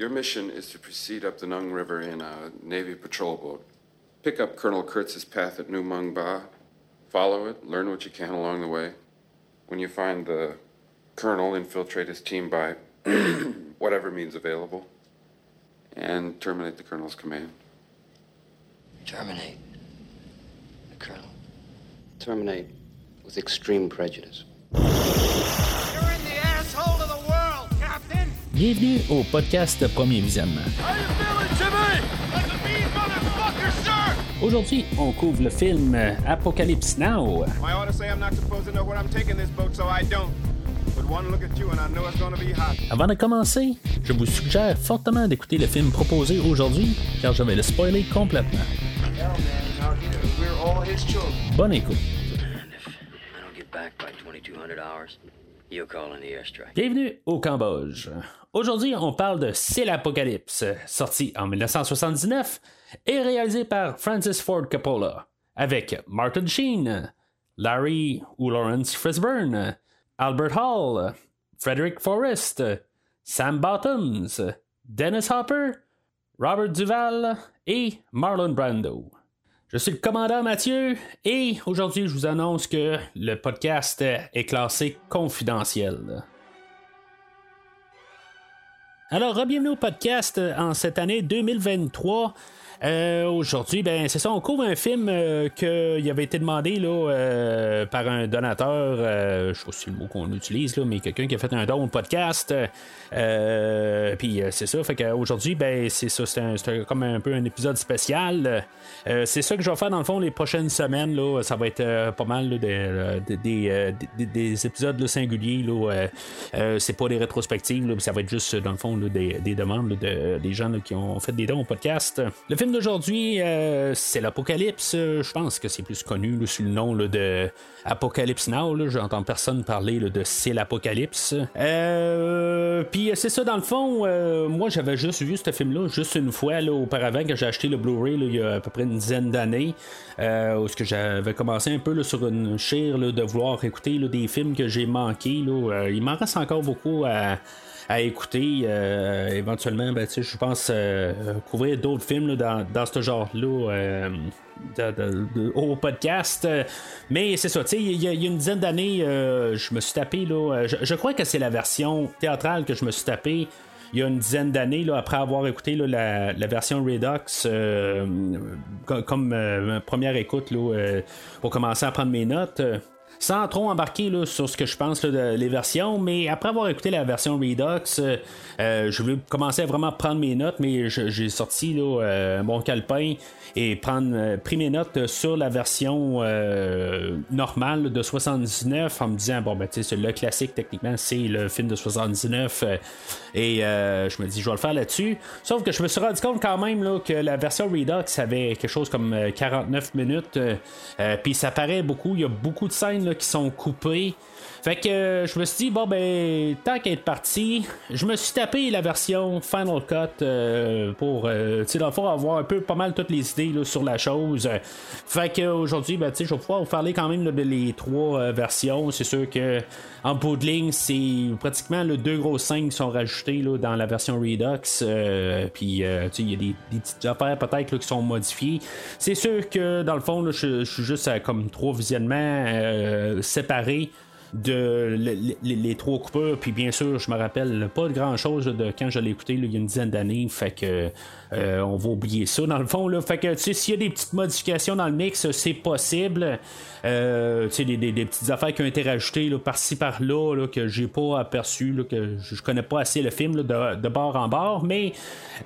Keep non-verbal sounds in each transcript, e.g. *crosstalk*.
Your mission is to proceed up the Nung River in a Navy patrol boat. Pick up Colonel Kurtz's path at New Mung Ba. Follow it, learn what you can along the way. When you find the colonel, infiltrate his team by *clears throat* whatever means available and terminate the colonel's command. Terminate. The colonel. Terminate with extreme prejudice. Bienvenue au podcast Premier Visionnement. Aujourd'hui, on couvre le film Apocalypse Now. I ought to say I'm not supposed to know where I'm taking this boat, so I don't. But one look at you and I know it's gonna be hot. Avant de commencer, je vous suggère fortement d'écouter le film proposé aujourd'hui, car je vais le spoiler complètement. Bonne écoute. And if I don't get back by 2200 hours, you'll call in the airstrike. Bienvenue au Cambodge. Aujourd'hui, on parle de C'est l'Apocalypse, sorti en 1979 et réalisé par Francis Ford Coppola, avec Martin Sheen, Larry ou Lawrence Fishburne, Albert Hall, Frederick Forrest, Sam Bottoms, Dennis Hopper, Robert Duval et Marlon Brando. Je suis le commandant Mathieu et aujourd'hui je vous annonce que le podcast est classé confidentiel. Alors, bienvenue au podcast en cette année 2023. Euh, Aujourd'hui, ben c'est ça, on couvre un film euh, qui avait été demandé là, euh, par un donateur, euh, je sais pas si c'est le mot qu'on utilise, là, mais quelqu'un qui a fait un don au podcast. Euh, Puis c'est ça, fait qu'aujourd'hui, ben c'est ça, c'est un- comme un peu un épisode spécial. C'est ça que je vais faire dans le fond les prochaines semaines. Là, ça va être pas mal des, des- des, des- des épisodes là, singuliers. Là, c'est pas des rétrospectives, là, ça va être juste dans le fond des, des demandes de, des gens qui ont fait des dons au podcast. Le film d'aujourd'hui, euh, c'est l'Apocalypse. Je pense que c'est plus connu sous le nom de Apocalypse Now. J'entends personne parler de C'est l'Apocalypse. Euh, Puis euh, c'est ça, dans le fond, moi j'avais juste vu ce film-là juste une fois auparavant que j'ai acheté le Blu-ray il y a à peu près une dizaine d'années. Où est-ce que j'avais commencé un peu sur une chire de vouloir écouter des films que j'ai manqués. il m'en reste encore beaucoup à à écouter euh, éventuellement ben, je pense euh, couvrir d'autres films dans, dans ce genre-là euh, au podcast Euh, mais c'est ça tu sais, il y, a une dizaine d'années euh, je me suis tapé là, euh, je, crois que c'est la version théâtrale que je me suis tapé il y a une dizaine d'années, là, après avoir écouté la, la version Redux euh, comme, euh, première écoute là, euh, pour commencer à prendre mes notes. Sans trop embarquer là, sur ce que je pense là, versions, mais après avoir écouté la version Redux, euh, euh, je voulais commencer à vraiment prendre mes notes, mais j'ai sorti euh, mon calepin et prendre pris mes notes sur la version normale de 79 en me disant bon ben tu sais le classique techniquement c'est le film de 79 euh, et je me dis je vais le faire là-dessus. Sauf que je me suis rendu compte quand même là, que la version Redux avait quelque chose comme euh, 49 minutes puis ça paraît beaucoup. Il y a beaucoup de scènes qui sont coupées fait que euh, je me suis dit, bon ben, tant qu'à être parti, je me suis tapé la version Final Cut euh, pour, euh, tu sais, avoir un peu pas mal toutes les idées là, sur la chose. Fait que aujourd'hui, ben, tu sais, je vais pouvoir vous parler quand même là, de les trois versions. C'est sûr que en bout de ligne, c'est pratiquement le deux grosses scènes qui sont rajoutées là, dans la version Redux. Puis, tu sais, il y a des, des petites affaires peut-être qui sont modifiées. C'est sûr que dans le fond, je, suis juste à comme trois visionnements séparés de le- le- les, les trois coupeurs puis bien sûr je me rappelle pas de grand chose de quand je l'ai écouté là, il y a une dizaine d'années. Fait que euh, on va oublier ça dans le fond là. Fait que tu sais s'il y a des petites modifications dans le mix c'est possible. Euh, tu sais des, des- des petites affaires qui ont été rajoutées par-ci par-là là, que j'ai pas aperçu là, que je, connais pas assez le film de, de bord en bord. Mais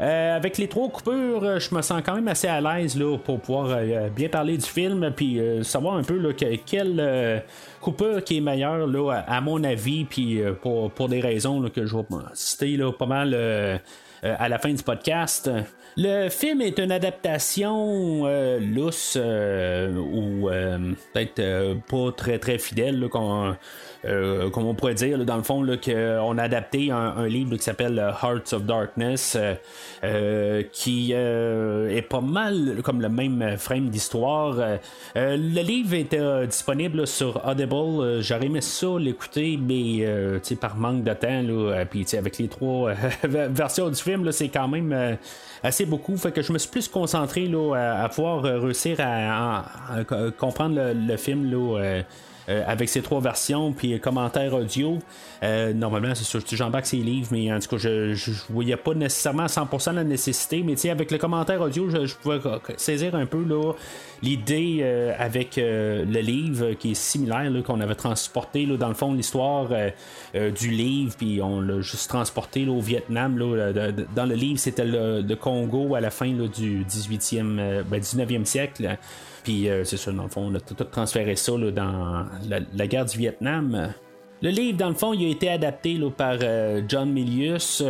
euh, avec les trois coupures euh, je me sens quand même assez à l'aise là, pour pouvoir euh, bien parler du film puis euh, savoir un peu là, que- quel euh, coupeur qui est meilleur là, à, mon avis, puis euh, pour, pour des raisons là, que je vais citer là, pas mal euh, euh, à la fin du podcast. Le film est une adaptation euh, lousse euh, ou euh, peut-être euh, pas très très fidèle, là, euh, comme on pourrait dire, dans le fond, qu'on a adapté un, livre qui s'appelle euh, Hearts of Darkness, euh, euh, qui euh, est pas mal comme le même frame d'histoire. Euh, euh, le livre euh, disponible sur Audible j'aurais aimé ça l'écouter, mais par manque de temps, là, avec les trois *laughs* versions du film, c'est quand même assez beaucoup. Fait que je me suis plus concentré à, pouvoir réussir à, comprendre le, film euh, avec ces trois versions, puis commentaires audio. Euh, normalement, c'est sûr que j'embarque ces livres, mais en tout cas, je, je, voyais pas nécessairement 100% la nécessité, mais avec le commentaire audio, je, pouvais saisir un peu l'idée euh, avec le livre qui est similaire, qu'on avait transporté dans le fond l'histoire du livre, puis on l'a juste transporté au Vietnam. dans le livre, c'était le, Congo à la fin du 18e, 19e ben, siècle. Puis euh, c'est ça, dans le fond, on a tout, transféré ça dans la, guerre du Vietnam. Le livre, dans le fond, il a été adapté par euh, John Milius.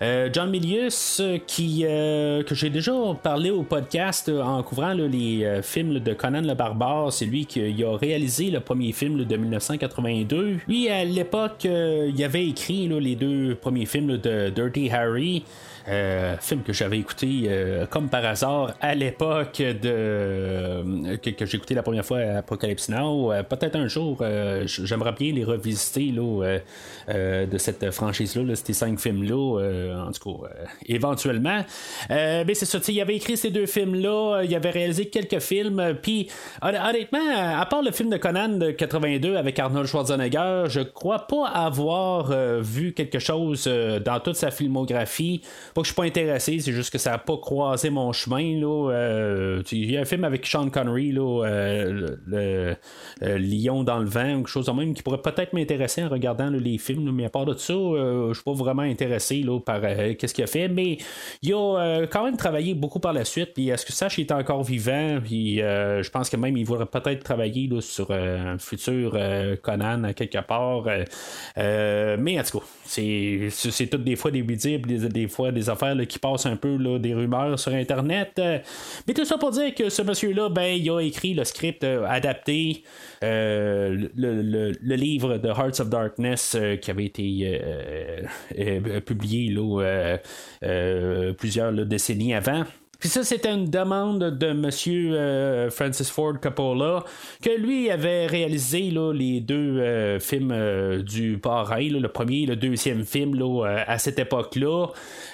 Euh, John Milius, qui, que j'ai déjà parlé au podcast en couvrant les films de Conan le Barbare, c'est lui qui a réalisé le premier film de 1982. Lui, à l'époque, il avait écrit les deux premiers films de Dirty Harry. Euh, film que j'avais écouté euh, comme par hasard à l'époque de euh, que, j'ai écouté la première fois à Apocalypse Now. Peut-être un jour, j'aimerais bien les revisiter là, de cette franchise-là, là, ces cinq films-là, en tout cas, éventuellement. mais c'est ça, il avait écrit ces deux films-là, il avait réalisé quelques films, puis honnêtement, à part le film de Conan de 82 avec Arnold Schwarzenegger, je crois pas avoir vu quelque chose dans toute sa filmographie pas que je suis pas intéressé, c'est juste que ça n'a pas croisé mon chemin. Euh, il y a un film avec Sean Connery, là, euh, le, euh, Lion dans le vent, ou quelque chose de même, qui pourrait peut-être m'intéresser en regardant les films. mais à part de ça, je suis pas vraiment intéressé là, par qu'est-ce qu'il a fait. Mais il a quand même travaillé beaucoup par la suite. Puis est-ce que Sash est encore vivant? Puis je pense que même il voudrait peut-être travailler sur un futur Conan à quelque part. mais en tout cas, c'est, toutes des fois des bidets, des, des fois des affaires qui passent un peu là, des rumeurs sur Internet. Euh, mais tout ça pour dire que ce monsieur-là, ben, il a écrit le script euh, adapté, euh, le, livre de Hearts of Darkness qui avait été publié là, plusieurs décennies avant. Puis ça, c'était une demande de Monsieur euh, Francis Ford Coppola, que lui avait réalisé là, les deux films du pareil, le premier et le deuxième film là, à cette époque-là.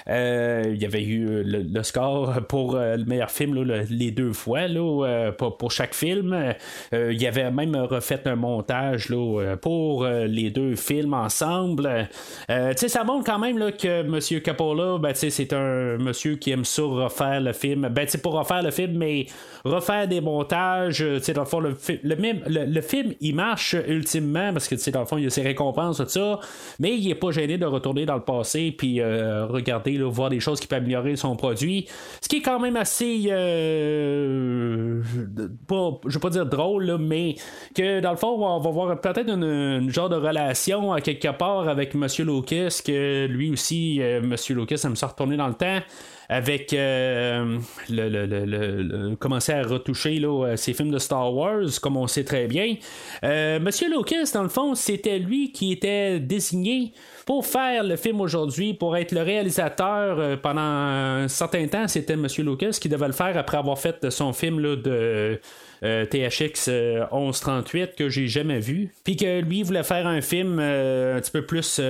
Il y avait eu le, score pour le meilleur film les deux fois là, pour, chaque film. il y avait même refait un montage là, pour les deux films ensemble. ça montre quand même là, que Monsieur Coppola, ben, c'est un monsieur qui aime ça refaire le film. Ben, pour refaire le film, mais refaire des montages, euh, dans le fond, le, le, film, il marche ultimement parce que, dans le fond, il y a ses récompenses, tout ça, mais il est pas gêné de retourner dans le passé puis euh, regarder, voir des choses qui peuvent améliorer son produit. Ce qui est quand même assez, euh, je vais pas dire drôle, mais que, dans le fond, on va voir peut-être une, genre de relation à quelque part avec M. Lucas, que lui aussi, M. Lucas aime se retourner dans le temps avec euh, le, le, le, commencer à retoucher là, ses films de Star Wars, comme on sait très bien. Euh, Monsieur Lucas, dans le fond, c'était lui qui était désigné pour faire le film aujourd'hui, pour être le réalisateur euh, pendant un certain temps, c'était Monsieur Lucas qui devait le faire après avoir fait son film là, de euh, THX 1138 euh, que j'ai jamais vu. Puis que lui voulait faire un film euh, un petit peu plus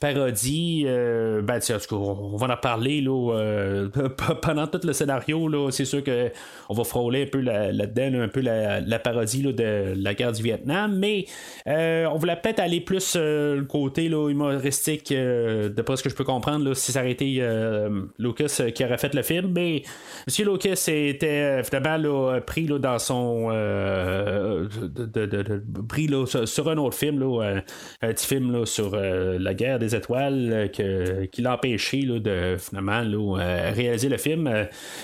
parodie. ben, on va en parler là, *laughs* pendant tout le scénario. Là, c'est sûr que on va frôler un peu là-dedans, un peu la, parodie de la guerre du Vietnam. Mais on voulait peut-être aller plus le côté là, humoristique, de ce que je peux comprendre, là, si ça aurait été Lucas qui aurait fait le film. Mais M. Lucas était finalement pris dans son euh, pris sur, un autre film, là, un, petit film sur euh, la guerre des étoiles que, qui l'a empêché de finalement réaliser le film.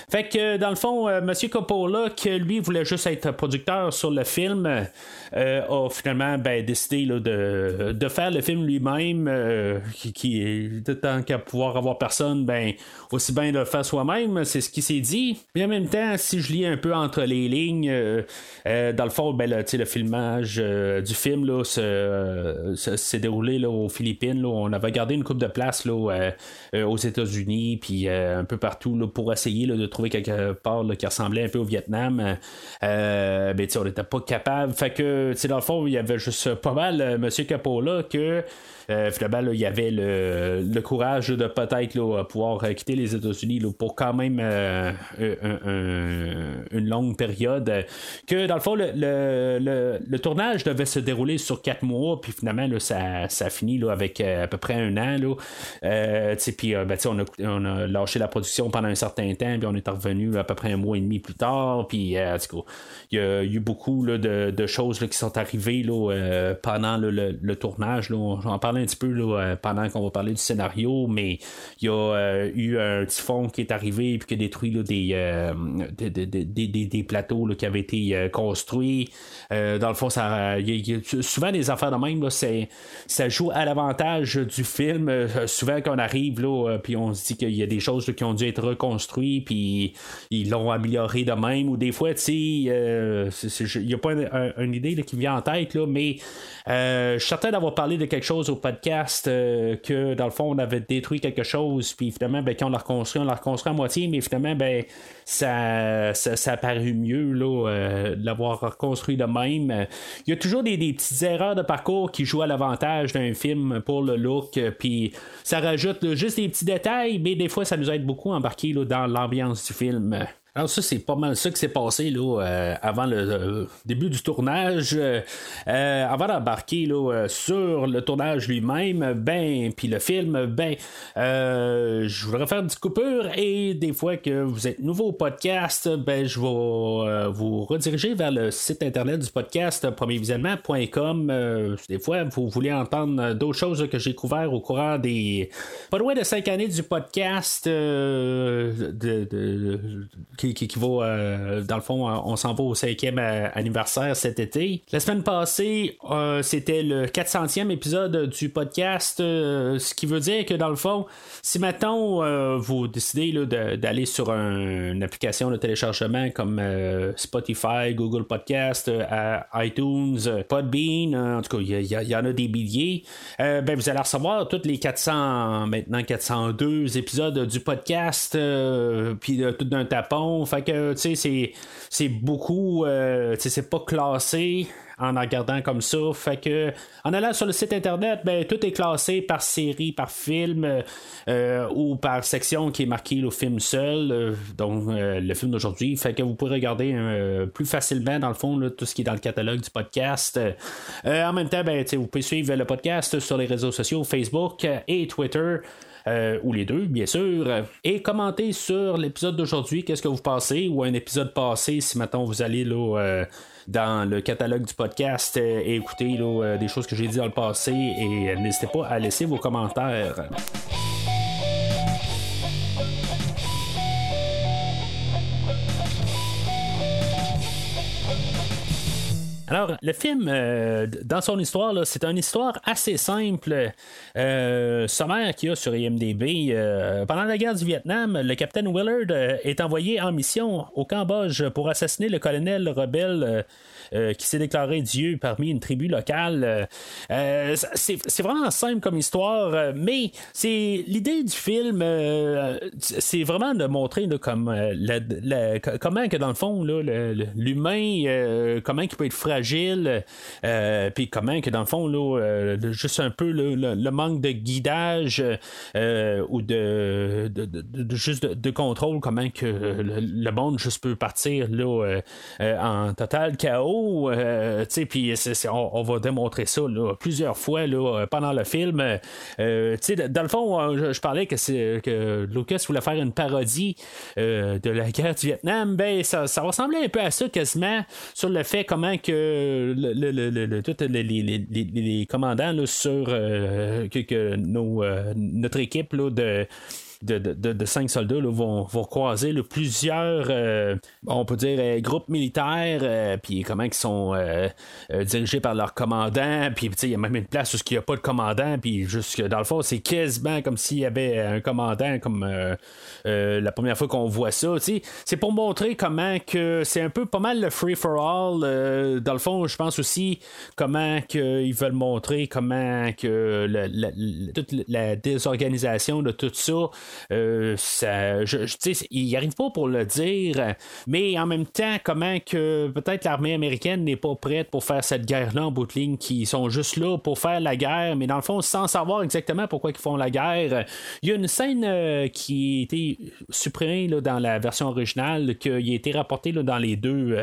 Fait que dans le fond, M. Coppola, qui lui voulait juste être producteur sur le film, a finalement ben, décidé de, de, faire le film lui-même, qui tant qu'à pouvoir avoir personne, ben aussi bien de le faire soi-même, c'est ce qui s'est dit. Mais en même temps, si je lis un peu entre les lignes, dans le fond, ben, le, filmage du film là, s'est déroulé là, aux Philippines. On avait gardé une coupe de place là, aux États-Unis, puis un peu partout là, pour essayer de trouver quelque part qui ressemblait un peu au Vietnam. ben, on n'était pas capable. Fait que, dans le fond, il y avait juste pas mal M. Capola que euh, finalement, il y avait le, courage de peut-être pouvoir quitter les États-Unis pour quand même euh, une longue période. Que dans le fond, le, tournage devait se dérouler sur quatre mois, puis finalement, ça, ça a fini avec euh, à peu près un an. puis ben, on, a, on a lâché la production pendant un certain temps, puis on est revenu à peu près un mois et demi plus tard. Puis il y a eu beaucoup de, choses qui sont arrivées pendant le, tournage. On, en un petit peu euh, pendant qu'on va parler du scénario, mais il y a euh, eu un typhon qui est arrivé et qui a détruit euh, des, des, plateaux qui avaient été construits. dans le fond, souvent des affaires de même, là, ça joue à l'avantage du film. souvent qu'on arrive là, puis on se dit qu'il y a des choses qui ont dû être reconstruites, puis ils l'ont amélioré de même. Ou des fois, tu sais, il n'y a pas une idée qui vient en tête, là, mais je suis certain d'avoir parlé de quelque chose au euh, que dans le fond on avait détruit quelque chose, puis finalement ben, quand on l'a reconstruit, on l'a reconstruit à moitié, mais finalement ben ça, ça, a paru mieux là, euh, de l'avoir reconstruit de même. Il y a toujours des, petites erreurs de parcours qui jouent à l'avantage d'un film pour le look, puis ça rajoute juste des petits détails, mais des fois ça nous aide beaucoup à embarquer dans l'ambiance du film. Alors ça, c'est pas mal ça qui s'est passé là, euh, avant le euh, début du tournage. Euh, avant d'embarquer sur le tournage lui-même, ben, puis le film, ben, je voudrais faire une petite coupure et des fois que vous êtes nouveau au podcast, ben, je vais vous rediriger vers le site internet du podcast premiervisionnement.com. des fois, vous voulez entendre d'autres choses que j'ai couvert au courant des pas loin de cinq années du podcast de, qui, vaut, euh, dans le fond, on s'en va au cinquième euh, anniversaire cet été. La semaine passée, euh, c'était le 400e épisode du podcast, ce qui veut dire que dans le fond, si maintenant vous décidez d'aller sur une application de téléchargement comme Spotify, Google Podcast, iTunes, Podbean, en tout cas, il y, en a des milliers, ben, vous allez recevoir tous les 400, maintenant 402 épisodes du podcast, puis tout d'un tapon fait que, tu sais, c'est beaucoup, euh, tu sais, c'est pas classé en regardant comme ça. Fait que en allant sur le site internet, ben tout est classé par série, par film euh, ou par section qui est marqué le film seul, euh, donc le film d'aujourd'hui. Fait que vous pouvez regarder plus facilement dans le fond tout ce qui est dans le catalogue du podcast. en même temps, ben, vous pouvez suivre le podcast sur les réseaux sociaux Facebook et Twitter. Euh, ou les deux, bien sûr, et commentez sur l'épisode d'aujourd'hui, qu'est-ce que vous pensez, ou un épisode passé, si maintenant vous allez là, euh, dans le catalogue du podcast euh, et écouter des choses que j'ai dit dans le passé, et n'hésitez pas à laisser vos commentaires. Alors, le film, euh, dans son histoire, c'est une histoire assez simple, euh, sommaire qu'il y a sur IMDB. Euh, pendant la guerre du Vietnam, le capitaine Willard est envoyé en mission au Cambodge pour assassiner le colonel rebelle euh, qui s'est déclaré Dieu parmi une tribu locale. Euh, euh, c'est vraiment simple comme histoire, mais c'est l'idée du film, c'est vraiment de montrer comme comment que dans le fond l'humain, comment il peut être fragile, puis comment que dans le fond là, juste un peu le, manque de guidage ou de, juste de, contrôle, comment que le, monde juste peut partir là, en total chaos euh, puis on, va démontrer ça plusieurs fois là, pendant le film. Euh, dans le fond, je, parlais que, que Lucas voulait faire une parodie euh, de la guerre du Vietnam. Ben, ça, ça ressemblait un peu à ça quasiment sur le fait comment que le, tous les, commandants sur que, nos, notre équipe de de, de, cinq soldats vont, vont, croiser plusieurs, on peut dire, groupes militaires, puis comment ils sont dirigés par leur commandant, puis il y a même une place où il n'y a pas de commandant, puis juste dans le fond, c'est quasiment comme s'il y avait un commandant, comme la première fois qu'on voit ça. C'est pour montrer comment que c'est un peu pas mal le free for all. dans le fond, je pense aussi comment qu'ils veulent montrer comment que toute la désorganisation de tout ça, euh, ça je, il n'y arrive pas pour le dire, mais en même temps, comment que peut-être l'armée américaine n'est pas prête pour faire cette guerre-là en bout de ligne, qui sont juste là pour faire la guerre, mais dans le fond, sans savoir exactement pourquoi ils font la guerre. Il y a une scène euh, qui a été supprimée là, dans la version originale, qui a été rapportée là, dans les deux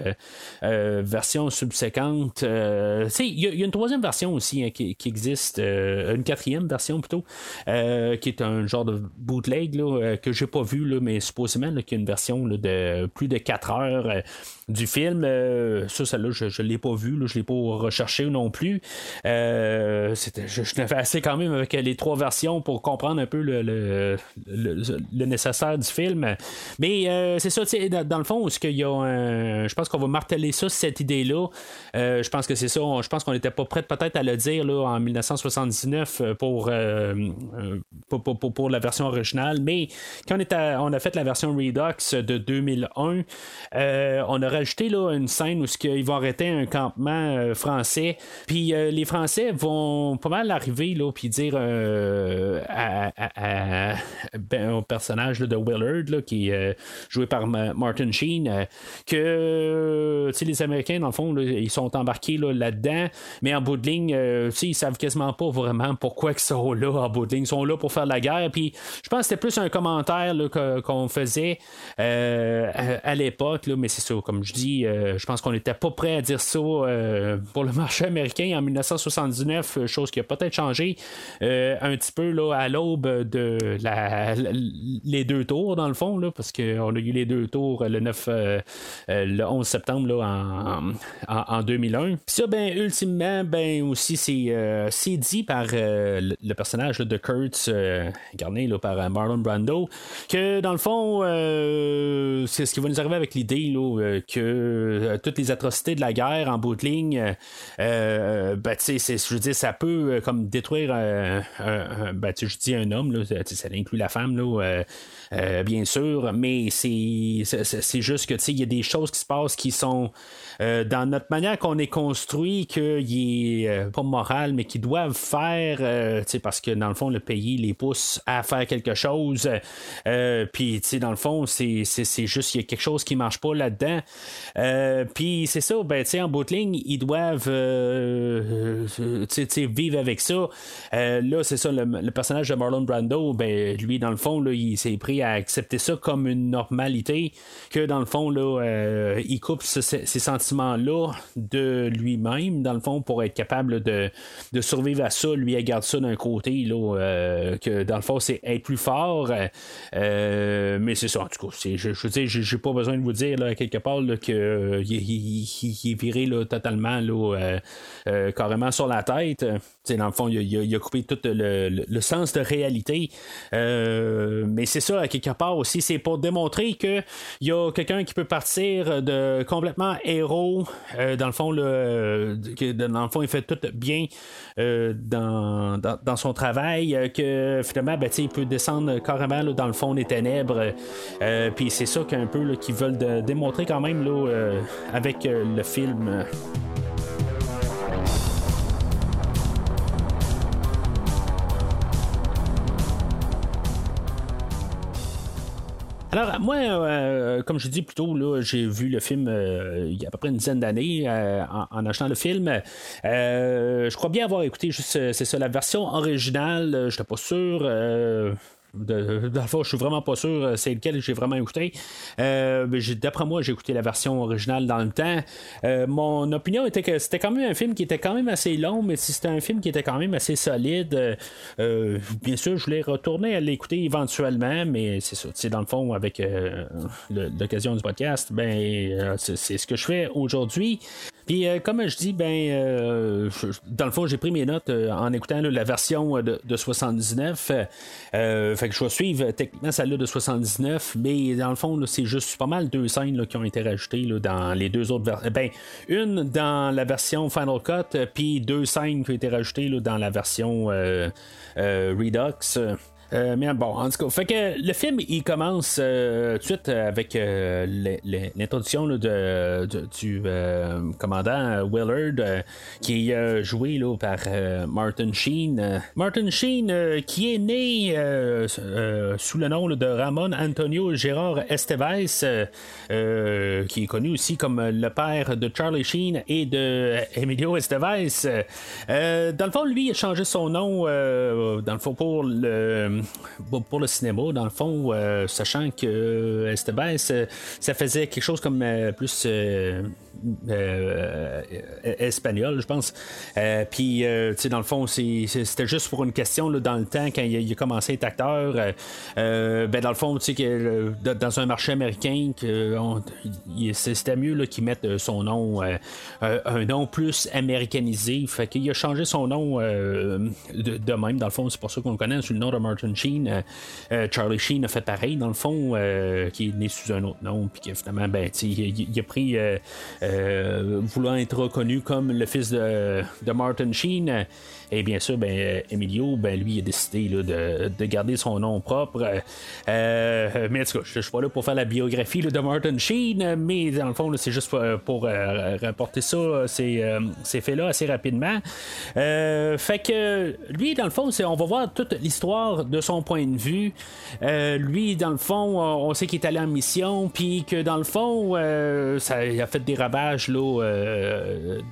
euh, versions subséquentes. il y, a une troisième version aussi hein, qui, existe, une quatrième version plutôt, qui est un genre de bootleg là, que j'ai pas vu, là, mais supposément qu'il y a une version de plus de 4 heures du film. Euh, ça, celle-là, je ne l'ai pas vu, je ne l'ai pas recherché non plus. Euh, je, je fait assez quand même avec les trois versions pour comprendre un peu le, le, nécessaire du film. Mais euh, c'est ça, dans, le fond, ce qu'il y a je pense qu'on va marteler ça, cette idée-là. je pense que c'est ça. je pense qu'on n'était pas prêt peut-être à le dire là, en 1979 pour, pour, pour, la version originale. Mais quand on, a fait la version Redux de 2001, on a rajouter là, une scène où ils vont arrêter un campement euh, français. Puis euh, les Français vont pas mal arriver là, puis dire euh, ben, au personnage de Willard, qui est joué par Martin Sheen, que les Américains, dans le fond, ils sont embarqués là-dedans, mais en bout de ligne, ils savent quasiment pas vraiment pourquoi ils sont là en bout de ligne. Ils sont là pour faire la guerre. Puis je pense que plus un commentaire qu'on faisait à, l'époque, mais c'est ça, comme je dis, euh, je pense qu'on n'était pas prêt à dire ça euh, pour le *laughs* marché américain en 1979, euh, chose qui a peut-être changé un petit peu là, à l'aube de les deux tours, dans le fond, parce qu'on a eu les deux tours le 9, le 11 septembre en, en, 2001. Puis ça, ben, ultimement, ben, aussi, c'est, dit par le, personnage de Kurtz, incarné par Que dans le fond, c'est ce qui va nous arriver avec l'idée là, que euh, toutes les atrocités de la guerre en bout de ligne, euh, euh ben, je veux dire, ça peut euh, comme détruire un, ben, je dis un homme, là, ça inclut la femme, là, bien sûr, mais c'est, c'est, juste que il y a des choses qui se passent qui sont dans notre manière qu'on est construit, qu'il est pas moral, mais qui doivent faire, parce que dans le fond, le pays les pousse à faire quelque chose. Puis, dans le fond, c'est, juste, il y a quelque chose qui marche pas là-dedans. Euh, puis c'est ça, ben, en bout de ligne, ils doivent euh, euh, vivre avec ça. là, c'est ça, le, personnage de Marlon Brando, ben, lui, dans le fond, là, il s'est pris à accepter ça comme une normalité, que dans le fond, là, il coupe ces sentiments-là de lui-même, dans le fond, pour être capable de, de survivre à ça. Lui, il garde ça d'un côté, là, que dans le fond, c'est être plus fort. mais c'est ça, en tout cas, je, je dire, j'ai pas besoin de vous dire, là, quelque part, qu'il euh, est viré totalement euh, euh, carrément sur la tête. Dans le fond, il, a, coupé tout le, sens de réalité. mais c'est ça, à quelque part aussi, c'est pour démontrer qu'il y a quelqu'un qui peut partir de complètement héros. dans le fond, le, dans le fond, il fait tout bien dans, dans, son travail. que finalement, ben, il peut descendre carrément dans le fond des ténèbres. Puis c'est ça qu'un peu qu'ils veulent démontrer quand même là, euh, avec euh, le film. Alors, moi, euh, comme je dis plus tôt, là, j'ai vu le film il y a à peu près une dizaine d'années en, achetant le film. je crois bien avoir écouté juste, c'est ça, la version originale. Je n'étais pas sûr. De, je suis vraiment pas sûr euh, c'est lequel j'ai vraiment écouté. Euh, d'après moi, j'ai écouté la version originale dans le temps. Euh, mon opinion était que c'était quand même un film qui était quand même assez long, mais si c'était un film qui était quand même assez solide, bien sûr, je voulais retourner à l'écouter éventuellement, mais c'est ça. Dans le fond, avec l'occasion du podcast, ben c'est ce que je fais aujourd'hui. Puis, comme je dis, ben, dans le fond, j'ai pris mes notes en écoutant la version de, 79. fait fait que je vais suivre techniquement celle-là de 79, mais dans le fond, c'est juste pas mal deux scènes qui ont été rajoutées dans les deux autres versions. Ben, une dans la version Final Cut, puis deux scènes qui ont été rajoutées dans la version Redux. Euh, mais bon, en tout cas, fait que le film il commence euh, tout de suite avec euh, l'introduction de, du commandant Willard qui est joué là, par Martin Sheen. Martin Sheen qui est né sous le nom de Ramon Antonio Gérard Estevez, qui est connu aussi comme le père de Charlie Sheen et de Emilio Estevez. dans le fond, lui, il a changé son nom dans le fond pour le pour le cinéma, dans le fond, euh, sachant que euh, Esteban, ça faisait quelque chose comme euh, plus espagnol, je pense. Puis, tu sais, dans le fond, c'était juste pour une question dans le temps, quand il, a commencé à être acteur. ben, dans le fond, tu sais, que dans un marché américain, c'était mieux qu'il mette son nom, un nom plus américanisé. Fait qu'il a changé son nom de, même. Dans le fond, c'est pour ça qu'on le connaît sous le nom de Martin Sheen. Euh, euh, Charlie Sheen a fait pareil, dans le fond, euh, qui est né sous un autre nom, puis que finalement, ben, il, a pris, voulant être reconnu comme le fils de, de Martin Sheen. Et bien sûr, ben, Emilio, ben, lui, a décidé de, garder son nom propre. Euh, mais en tout cas, je ne suis pas là pour faire la biographie de Martin Sheen, mais dans le fond, c'est juste pour, euh, rapporter ça, ces, euh, faits-là assez rapidement. fait que lui, dans le fond, on va voir toute l'histoire de son point de vue. lui, dans le fond, on sait qu'il est allé en mission, puis que dans le fond, ça il a fait des ravages là,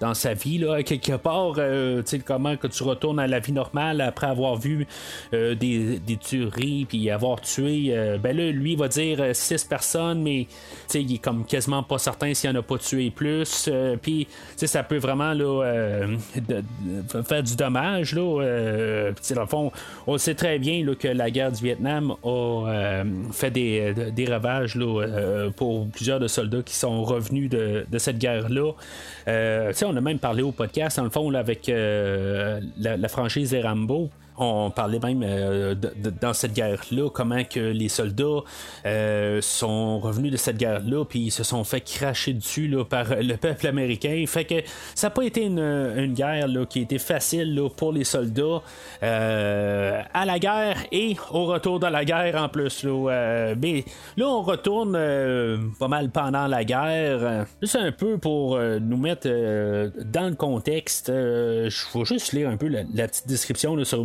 dans sa vie, là, quelque part. tu sais, comment tu retourne à la vie normale après avoir vu euh, des, tueries puis avoir tué, euh, ben là, lui va dire euh, six personnes, mais il est comme quasiment pas certain s'il en a pas tué plus. puis ça peut vraiment là, faire du dommage. Là, dans le fond, on sait très bien là, que la guerre du Vietnam a fait des, des ravages là, pour plusieurs de soldats qui sont revenus de, de cette guerre-là. on a même parlé au podcast, dans le fond, là, avec la, franchise Rambo. On parlait même euh, dans cette guerre-là, comment que les soldats euh, sont revenus de cette guerre-là, puis ils se sont fait cracher dessus là, par le peuple américain. Fait que ça n'a pas été une, guerre là, qui a été facile pour les soldats euh, à la guerre et au retour de la guerre en plus. Là, mais là, on retourne pas mal pendant la guerre. C'est un peu pour nous mettre dans le contexte. Je vais juste lire un peu la, petite description sur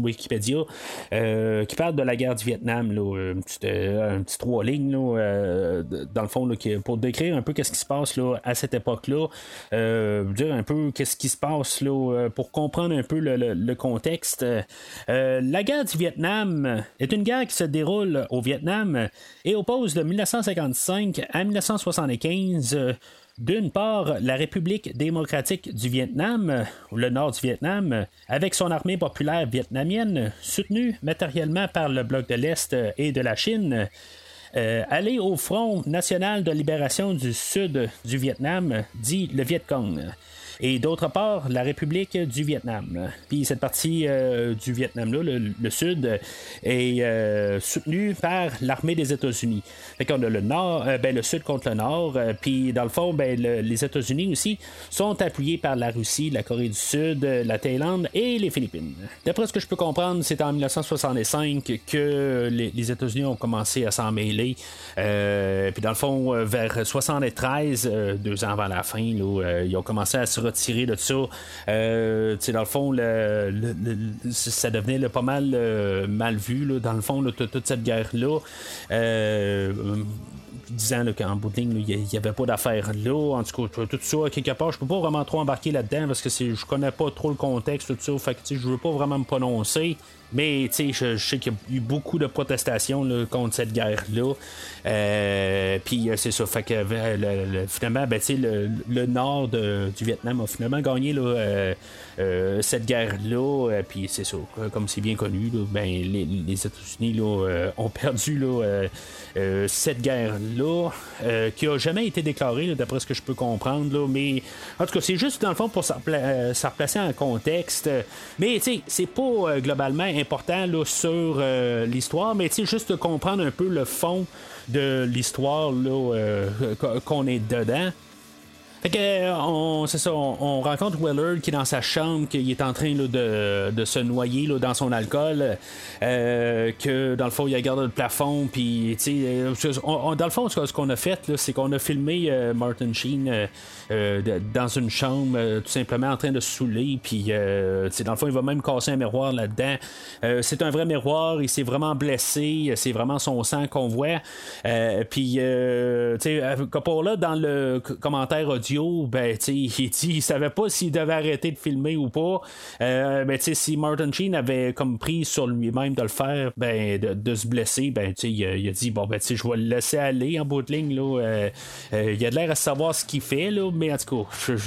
Euh, qui parle de la guerre du Vietnam, là, un, petit, euh, trois lignes, euh, dans le fond, pour décrire un peu qu'est-ce qui se passe là, à cette époque-là, dire un peu qu'est-ce qui se passe là, pour comprendre un peu le, contexte. la guerre du Vietnam est une guerre qui se déroule au Vietnam et oppose de 1955 à 1975 d'une part, la République démocratique du Vietnam, le nord du Vietnam, avec son armée populaire vietnamienne, soutenue matériellement par le bloc de l'Est et de la Chine, euh, aller au Front national de libération du sud du Vietnam, dit le Viet Cong et d'autre part la République du Vietnam. Puis cette partie euh, du Vietnam-là, le, sud, est euh, soutenue par l'armée des États-Unis. Fait qu'on a le nord, euh, ben, le sud contre le nord, puis dans le fond, ben, les États-Unis aussi sont appuyés par la Russie, la Corée du Sud, la Thaïlande et les Philippines. D'après ce que je peux comprendre, c'est en 1965 que les, États-Unis ont commencé à s'en mêler. puis dans le fond, vers 73, deux ans avant la fin, là, ils ont commencé à se retirer de ça. Euh, dans le fond, ça devenait pas mal euh, mal vu, dans le fond, toute cette guerre-là. Euh, disant qu'en bout de ligne, il n'y avait pas d'affaires là. En tout cas, tout ça, quelque part, je peux pas vraiment trop embarquer là-dedans parce que je connais pas trop le contexte, tout ça. Fait que je veux pas vraiment me prononcer. Mais je, je sais qu'il y a eu beaucoup de protestations contre cette guerre-là. Euh, puis euh, c'est ça. Fait que euh, finalement, ben, le, le, nord du Vietnam a finalement gagné là, cette guerre-là. puis c'est ça. Comme c'est bien connu, ben, les, États-Unis ont perdu cette guerre-là là, qui a jamais été déclaré, là, d'après ce que je peux comprendre. Mais en tout cas, c'est juste dans le fond pour euh, se replacer en contexte. Mais c'est pas globalement important là, sur euh, l'histoire, mais juste de comprendre un peu le fond de l'histoire euh, qu'on est dedans. Fait que, euh, on, c'est ça, on, on rencontre Willard qui est dans sa chambre, qui est en train là, de, de se noyer là, dans son alcool, euh, que dans le fond, il regarde le plafond, puis, tu sais, euh, dans le fond, ce qu'on a fait, là, c'est qu'on a filmé euh, Martin Sheen euh, euh, dans une chambre, tout simplement en train de se saouler, puis, tu sais, dans le fond, il va même casser un miroir là-dedans. C'est un vrai miroir, il s'est vraiment blessé, c'est vraiment son sang qu'on voit. Puis, tu sais, Coppola, dans le commentaire audio, ben, tu il il savait pas s'il devait arrêter de filmer ou pas. Euh, ben, tu si Martin Sheen avait comme pris sur lui-même de le faire, ben, de, se blesser, ben, tu il, a- il a dit, bon, ben, tu je vais le laisser aller en bout de ligne, là. Euh, euh, il a de l'air à savoir ce qu'il fait, là, mais en tout cas, tu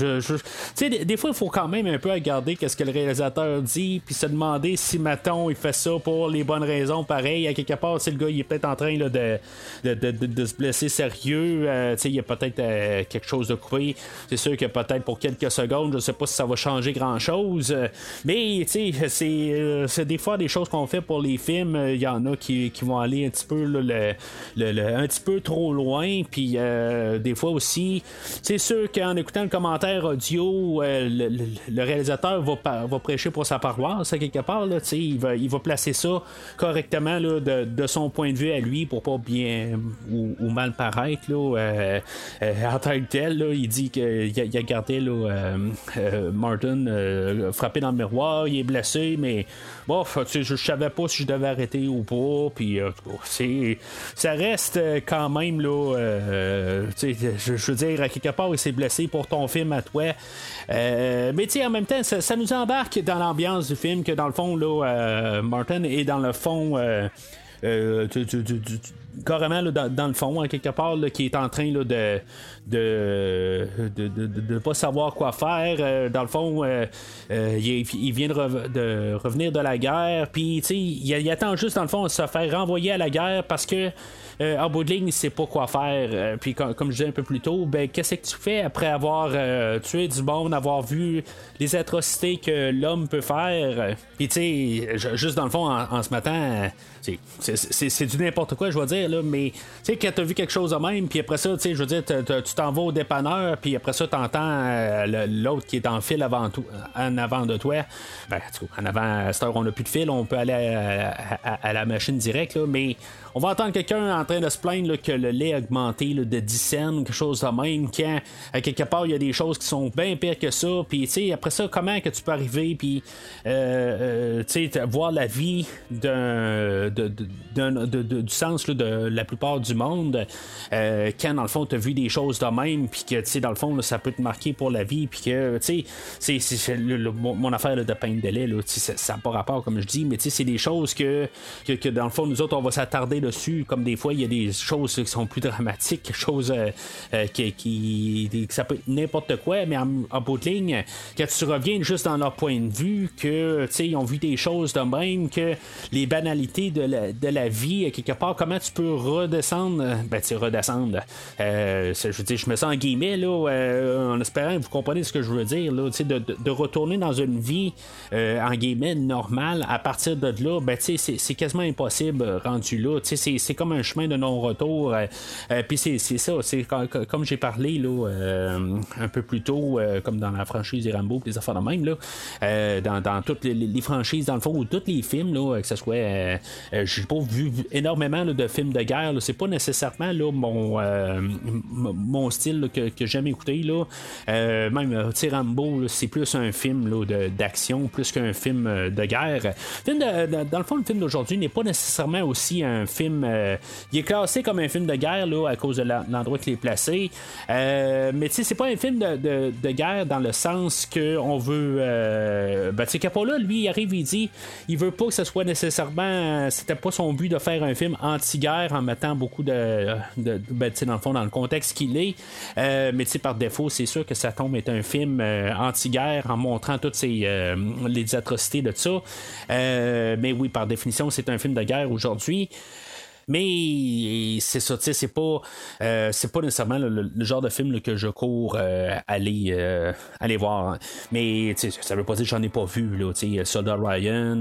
sais, des, fois, il faut quand même un peu regarder qu'est-ce que le réalisateur dit, puis se demander si, Maton il fait ça pour les bonnes raisons, pareil, à quelque part, le gars, il est peut-être en train, de- de- de se blesser sérieux, euh, tu sais, il y a peut-être euh, quelque chose de coupé. C'est sûr que peut-être pour quelques secondes, je sais pas si ça va changer grand-chose, euh, mais, tu sais, c'est, euh, c'est des fois des choses qu'on fait pour les films, euh, il y en a qui, qui vont aller un petit peu, le- le- un petit peu trop loin, puis des fois aussi, c'est sûr qu'en écoutant le commentaire audio, le, le- réalisateur va, va prêcher pour sa paroisse, quelque part, là, il, va, il va placer ça correctement là, de, de son point de vue à lui pour pas bien ou, mal paraître. Là, en tant que tel, il dit qu'il a, il gardé là, euh, euh, Martin euh, frappé dans le miroir, il est blessé, mais bon, je, je savais pas si je devais arrêter ou pas. Puis, c'est, ça reste quand même, là, je, je veux dire, à quelque part, il s'est blessé pour ton film à toi. Mais tu en même temps, ça, ça nous embarque dans l'ambiance du film que dans le fond, là, Martin est dans le fond. Euh, carrément dans, le fond, quelque part, qui est en train de de, de, pas savoir quoi faire. Euh, dans le fond, euh, il, vient de, rev- de revenir de la guerre, puis il, il attend juste, dans le fond, de se faire renvoyer à la guerre parce que euh, en bout de ligne, il sait pas quoi faire. Puis comme, je disais un peu plus tôt, ben qu'est-ce que tu fais après avoir tué du monde, avoir vu les atrocités que l'homme peut faire? Puis tu sais, ju- juste dans le fond, en, ce matin, c'est- du n'importe quoi, je vais dire, là, mais tu sais, quand t'as vu quelque chose de même, puis après ça, tu sais, je veux dire, tu t'en vas au dépanneur, puis après ça, t'entends euh, l'autre qui est en fil avant tout, en avant de toi. Ben, en avant, à cette heure, on n'a plus de fil, on peut aller à, la machine directe, mais on va entendre quelqu'un en train de se plaindre que le lait a augmenté de 10 cents, quelque chose de même, quand quelque part il y a des choses qui sont bien pires que ça, puis tu sais, après ça, comment que tu peux arriver, puis euh, euh, tu sais, voir la vie d'un, de, du sens là, de la plupart du monde, euh, quand dans le fond tu as vu des choses de même, puis que tu sais, dans le fond, ça peut te marquer pour la vie, puis que tu sais, c'est, mon, affaire de peine de lait, là, ça- n'a pas rapport, comme je dis, mais tu sais, c'est des choses que, que, dans le fond, nous autres, on va s'attarder dessus, comme des fois, il y a des choses qui sont plus dramatiques, quelque chose euh, euh, qui, qui, ça peut être n'importe quoi, mais en, en bout de ligne, quand tu reviens juste dans leur point de vue, que, tu sais, ils ont vu des choses de même, que les banalités de de la vie, euh, quelque part, comment tu peux redescendre, euh, ben, tu redescendre, euh, je veux dire, je me sens en guillemets, là, en espérant que vous comprenez ce que je veux dire, là, de, de, de retourner dans une vie, en guillemets, normale, à partir de là, ben, tu sais, c'est- quasiment impossible rendu là, tu sais, c'est- comme un chemin de non-retour, puis c'est ça, c'est co- co- comme j'ai parlé, là, un peu plus tôt, comme dans la franchise des Rambo, des affaires de même, là, dans, toutes les, les franchises, dans le fond, ou tous les films, là, que ce soit, j'ai pas vu énormément de films de guerre, c'est pas nécessairement mon, euh, mon style que, j'aime écouter, là. Euh, même euh, Rambo, c'est plus un film d'action, plus qu'un film euh, de guerre. Dans le fond, le film d'aujourd'hui n'est pas nécessairement aussi un film. euh, il est classé comme un film de guerre à cause de l'endroit qu'il est placé. Euh, mais c'est pas un film de, de- de guerre dans le sens que on veut. Euh, ben, tu sais, Capola, lui, il arrive, il dit il veut pas que ce soit nécessairement. C'était pas son but de faire un film anti-guerre en mettant beaucoup de. de ben, tu sais, dans le fond, dans le contexte qu'il est. Euh, mais par défaut, c'est sûr que ça tombe est un film euh, anti-guerre en montrant toutes ces, euh, les atrocités de ça. Euh, mais oui, par définition, c'est un film de guerre aujourd'hui. Mais c'est ça, c'est pas, euh, c'est pas nécessairement le, genre de film que je cours euh, aller, euh, aller voir. Mais ça veut pas dire que j'en ai pas vu. Là, Soldat Ryan,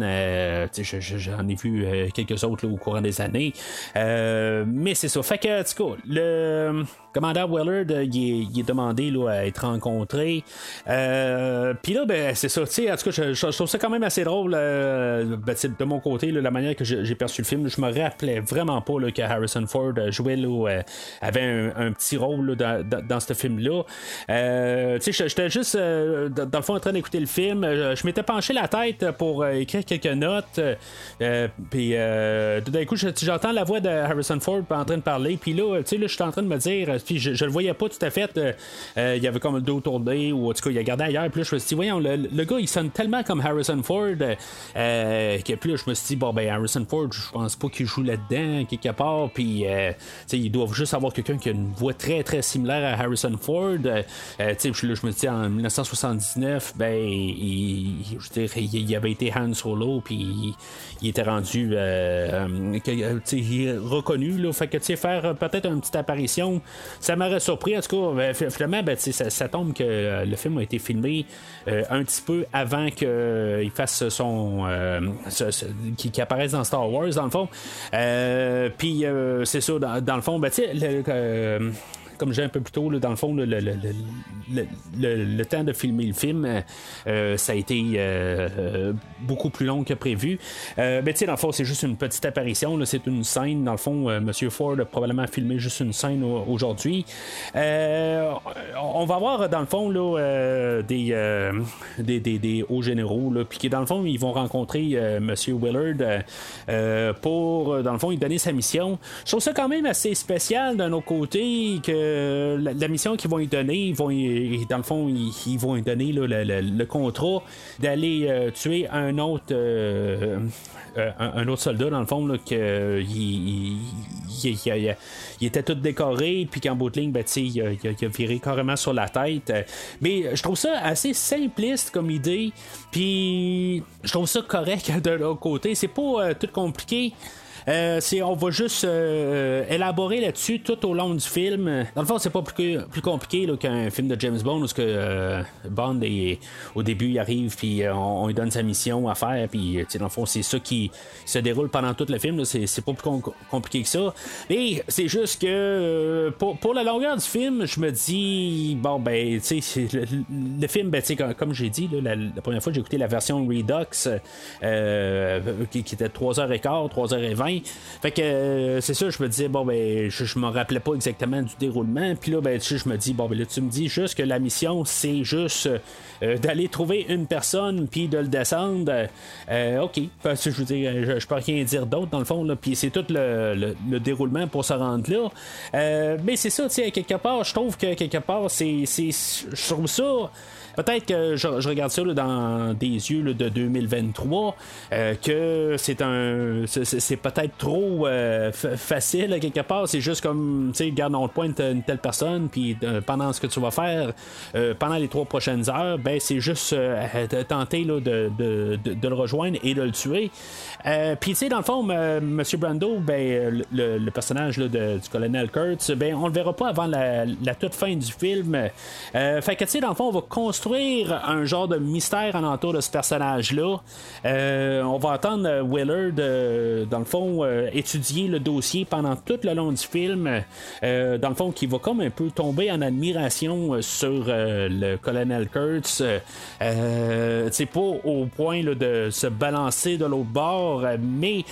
j'en ai vu quelques autres au courant des années. mais c'est ça. Fait que, coup, le commandant Willard, il est, demandé là, à être rencontré. Puis là, ben, c'est ça. En tout cas, je, trouve ça quand même assez drôle ben, de mon côté, la manière que j'ai perçu le film. Je me rappelais vraiment pas là, que Harrison Ford euh, jouait euh, avait un, petit rôle dans, ce film-là. Euh, j'étais juste dans le fond en train d'écouter le film. Je, m'étais penché la tête pour écrire quelques notes. puis tout d'un coup, j'entends la voix de Harrison Ford en train de parler. Puis là, tu sais, je suis en train de me dire, puis je, le voyais pas tout à fait. il y avait comme le dos tourné ou en tout cas, il a gardé ailleurs. Puis là, je me suis dit, voyons, le, gars, il sonne tellement comme Harrison Ford que puis là, je me suis dit, bon, ben, Harrison Ford, je pense pas qu'il joue là-dedans quelque part. Puis, euh, ils doivent juste avoir quelqu'un qui a une voix très, très similaire à Harrison Ford. Euh, euh je me dis, en 1979, ben, il, je dirais, il, avait été Han Solo, puis il, était rendu euh, reconnu. Là, fait que, faire peut-être une petite apparition, ça m'aurait surpris. En tout cas, ben, finalement, ben, ça, ça, tombe que le film a été filmé un petit peu avant qu'il fasse son. qu'il apparaisse dans Star Wars, dans le fond. Puis euh, c'est ça, dans, le fond, ben, tu sais, euh, comme j'ai un peu plus tôt, dans le fond, le, le, temps de filmer le film, euh, ça a été euh, beaucoup plus long que prévu. Euh, mais tu sais, dans le fond, c'est juste une petite apparition. C'est une scène. Dans le fond, Monsieur Ford a probablement filmé juste une scène aujourd'hui. on va voir, dans le fond, là, des, des, des, hauts généraux, puis dans le fond, ils vont rencontrer Monsieur Willard pour, dans le fond, lui donner sa mission. Je trouve ça quand même assez spécial d'un autre côté que euh, la, mission qu'ils vont lui donner, ils vont, dans le fond, ils, vont lui donner le, contrat d'aller euh, tuer un autre, euh, un, autre soldat, dans le fond, que, il, était tout décoré, puis qu'en bout de ligne, ben, il, a, viré carrément sur la tête. Mais je trouve ça assez simpliste comme idée, puis je trouve ça correct *laughs* de l'autre côté. C'est pas tout compliqué. Euh, on va juste euh, élaborer là-dessus tout au long du film. Dans le fond, c'est pas plus, plus compliqué qu'un film de James Bond où que, euh, Bond, au début, il arrive, puis on, lui donne sa mission à faire, puis dans le fond, c'est ça qui se déroule pendant tout le film. C'est, pas plus compliqué que ça. Mais c'est juste que pour, la longueur du film, je me dis, bon, ben, tu sais, le, film, ben, comme, comme j'ai dit, la, première fois, j'ai écouté la version Redux qui, qui, était 3h15, 3h20. Fait que euh, c'est ça, je me disais, bon, ben, je, me rappelais pas exactement du déroulement. Puis là, ben, je me dis, bon, ben, là, tu me dis juste que la mission, c'est juste euh, d'aller trouver une personne, puis de le descendre. Euh, ok, que dire, je, peux rien dire d'autre dans le fond, là. Puis c'est tout le, déroulement pour se rendre là. mais c'est ça, tu sais, quelque part, je trouve que quelque part, c'est. Je trouve ça. Peut-être que je, regarde ça dans des yeux de 2023, euh, que c'est un. C'est peut-être trop euh, facile quelque part. C'est juste comme, tu sais, garde, on pointe une telle personne, puis euh, pendant ce que tu vas faire, pendant les trois prochaines heures, ben c'est juste tenter là, de, le rejoindre et de le tuer. puis, tu sais, dans le fond, M. Brando, ben, le, personnage du colonel Kurtz, ben, on le verra pas avant la, la toute fin du film. fait que, tu sais, dans le fond, on va construire un genre de mystère alentour de ce personnage-là. Euh, on va entendre Willard, euh, dans le fond, euh, étudier le dossier pendant tout le long du film. dans le fond, qui va comme un peu tomber en admiration sur le colonel Kurtz. c'est pas au point de se balancer de l'autre bord, mais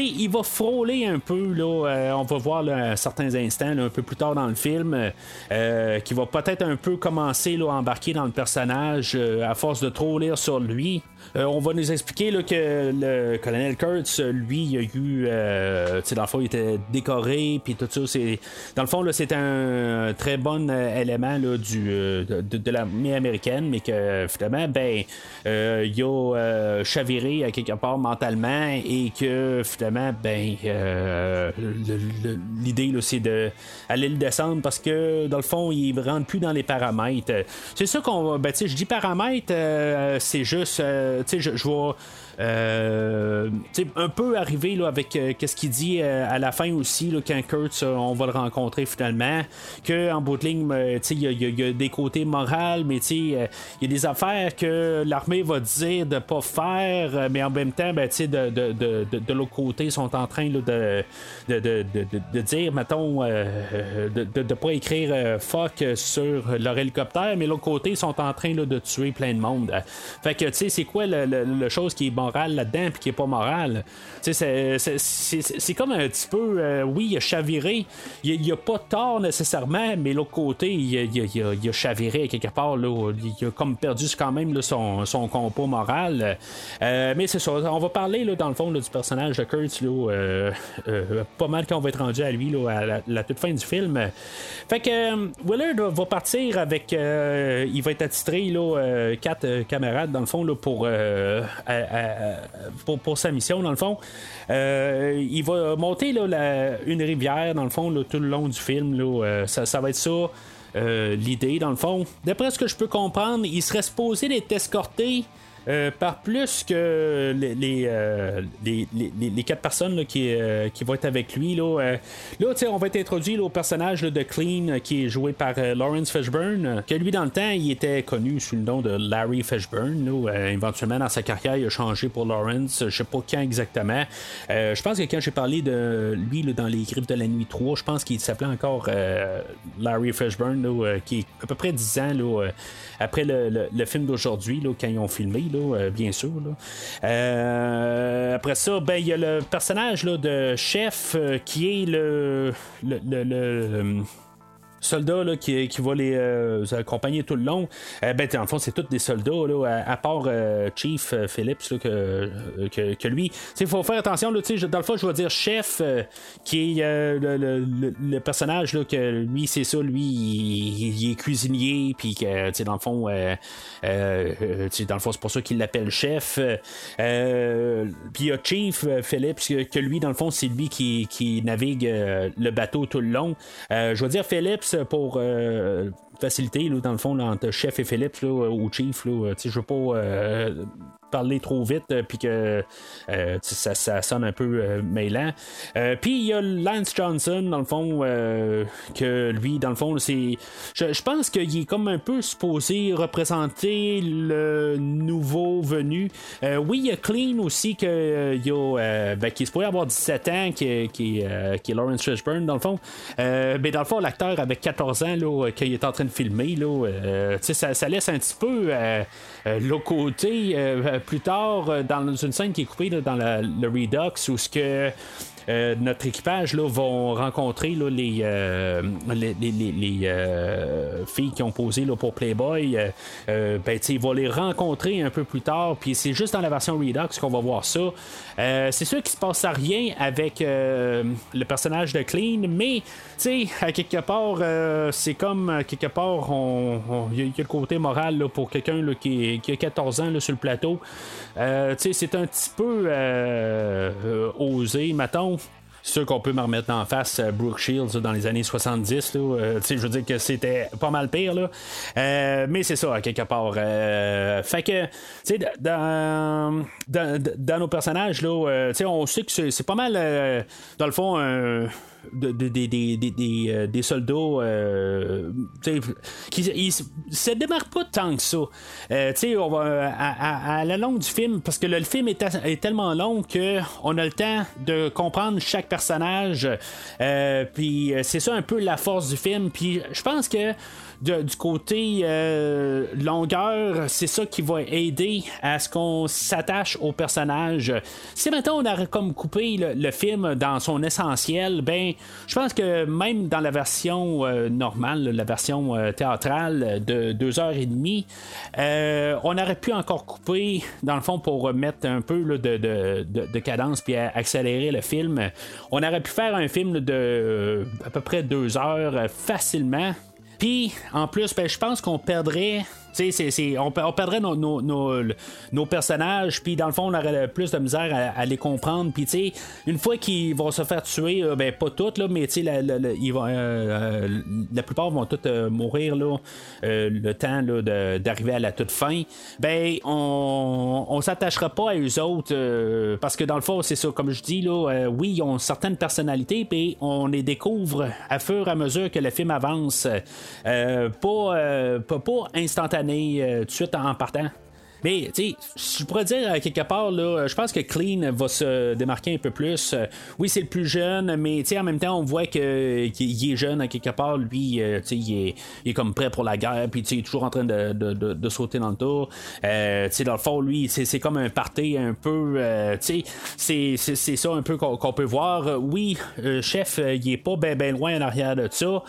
il va frôler un peu, là, euh, on va voir à certains instants, un peu plus tard dans le film, euh, qui va peut-être un peu commencer là, à embarquer dans le personnage euh, à force de trop lire sur lui. Euh, on va nous expliquer là, que le colonel Kurtz, lui, il a eu. Euh, dans le fond, il était décoré, puis tout ça. C'est, dans le fond, là, c'est un très bon euh, élément là, du, de, l'armée américaine, mais que finalement, ben, il a chaviré quelque part mentalement et que ben, l'idée, là, c'est d'aller le descendre parce que, dans le fond, il ne rentre plus dans les paramètres. C'est ça qu'on. Ben, je dis paramètres, c'est juste je, je euh, un peu arrivé là, avec euh, ce qu'il dit euh, à la fin aussi, là, quand Kurt, on va le rencontrer finalement, qu'en bout de ligne, il y, a des côtés moraux, mais il y a des affaires que l'armée va dire de pas faire, mais en même temps, ben, de, de, de, de, l'autre côté, sont en train de, de, de, dire, mettons, de ne pas écrire fuck sur leur hélicoptère, mais l'autre côté, sont en train de tuer plein de monde. Fait que, tu sais, c'est quoi la chose qui est morale là-dedans puis qui est pas morale? C'est comme un petit peu, euh, oui, il a chaviré. Il, il a pas tort nécessairement, mais l'autre côté, il, a chaviré quelque part. Là, il a comme perdu quand même son, son moral. Euh, mais c'est ça, on va parler là, dans le fond du personnage de Kurt euh, pas mal quand on va être rendu à lui là, à la, toute fin du film. Fait que Willard va partir avec. il va être attitré là, quatre camarades dans le fond là, pour, pour, pour, sa mission dans le fond. Euh, il va monter là, une rivière, dans le fond, tout le long du film. Euh, ça, va être ça. Euh, l'idée, dans le fond. D'après ce que je peux comprendre, il serait supposé d'être escorté euh, par plus que les, les, euh, quatre personnes qui, euh, qui vont être avec lui. Là, là on va être introduit au personnage de Clean qui est joué par Lawrence Fishburne, que lui, dans le temps, il était connu sous le nom de Larry Fishburne. éventuellement, dans sa carrière, il a changé pour Lawrence. Je sais pas quand exactement. je pense que quand j'ai parlé de lui dans Les Griffes de la Nuit 3, je pense qu'il s'appelait encore Larry Fishburne, qui est à peu près 10 ans après le, le film d'aujourd'hui, quand ils ont filmé. Euh, bien sûr. Euh, après ça, ben il y a le personnage de chef euh, qui est le soldats là, qui, qui va les euh, accompagner tout le long, euh, ben, en fond, c'est tous des soldats, là, à, part euh, Chief Phillips, là, que, que, lui. Il faut faire attention, là, dans le fond, je vais dire chef, qui est le, personnage, là, que lui, c'est ça, lui, il, est cuisinier, puis que, dans le fond, dans le fond, c'est pour ça qu'il l'appelle chef. puis il y a Chief Phillips, que lui, dans le fond, c'est lui qui, qui navigue le bateau tout le long. je vais dire Phillips, pour euh, faciliter, dans le fond, entre chef et Philippe, ou chief. je veux pas euh, parler trop vite, euh, puis que euh, ça, ça, sonne un peu euh, mêlant. puis il y a Lance Johnson, dans le fond, que lui, dans le fond, c'est. Je, pense qu'il est comme un peu supposé représenter le nouveau venu. oui, il y a Clean aussi, que, a, ben, qui se pourrait avoir 17 ans, qui, qui, qui est Lawrence Fishburne, dans le fond. mais dans le fond, l'acteur avec 14 ans, là, qu'il est en train de filmer, là, ça, ça laisse un petit peu le côté plus tard, euh, dans une scène qui est coupée dans le Redux, où ce que euh, notre équipage là, vont rencontrer là, les, euh, les, les, euh, filles qui ont posé là, pour Playboy. ben, ils vont les rencontrer un peu plus tard. Puis c'est juste dans la version Redux qu'on va voir ça. c'est sûr qu'il se passe rien avec le personnage de Clean, mais à quelque part, c'est comme quelque part, il y, a le côté moral pour quelqu'un qui, qui, a 14 ans sur le plateau. c'est un petit peu osé, mettons. C'est sûr qu'on peut me remettre en face euh, Brooke Shields dans les années 70. Là, euh, je veux dire que c'était pas mal pire. Là. Euh, mais c'est ça, quelque part. fait que, dans, dans, dans, nos personnages, là, on sait que c'est pas mal, dans le fond, un euh, des, soldats euh, qui ils, se démarquent pas tant que ça. Euh, on va, à, la longue du film, parce que le film est, est tellement long qu'on a le temps de comprendre chaque personnage. puis c'est ça un peu la force du film. Puis je pense que du côté euh, longueur, c'est ça qui va aider à ce qu'on s'attache au personnage. Si maintenant on a comme coupé le, film dans son essentiel, ben je pense que même dans la version euh, normale, la version euh, théâtrale de deux heures et demie, on aurait pu encore couper dans le fond pour mettre un peu de, de, cadence puis accélérer le film. On aurait pu faire un film de à peu près deux heures facilement puis, en plus, ben, je pense qu'on perdrait on, perdrait nos, personnages, puis dans le fond, on aurait plus de misère à, les comprendre. Puis, une fois qu'ils vont se faire tuer, euh, ben, pas toutes, là, mais la, la, la, euh, euh, la, plupart vont toutes mourir là, le temps d'arriver à la toute fin. Ben, on, on s'attachera pas à eux autres, parce que dans le fond, c'est ça, comme je dis, là, oui, ils ont certaines personnalités, puis on les découvre à fur et à mesure que le film avance. pas, pas, pas instantanément euh, tout de suite en partant? Mais, tu sais, je pourrais dire, quelque part, là, je pense que Clean va se démarquer un peu plus. Euh, oui, c'est le plus jeune, mais, tu sais, en même temps, on voit qu'il est jeune, à quelque part. Lui, euh, tu sais, il est, comme prêt pour la guerre, puis, tu sais, il est toujours en train de, sauter dans le tour. Euh, tu sais, dans le fond, lui, c'est comme un party un peu, tu sais, c'est ça un peu qu'on peut voir. Oui, chef, il est pas bien ben loin en arrière de ça.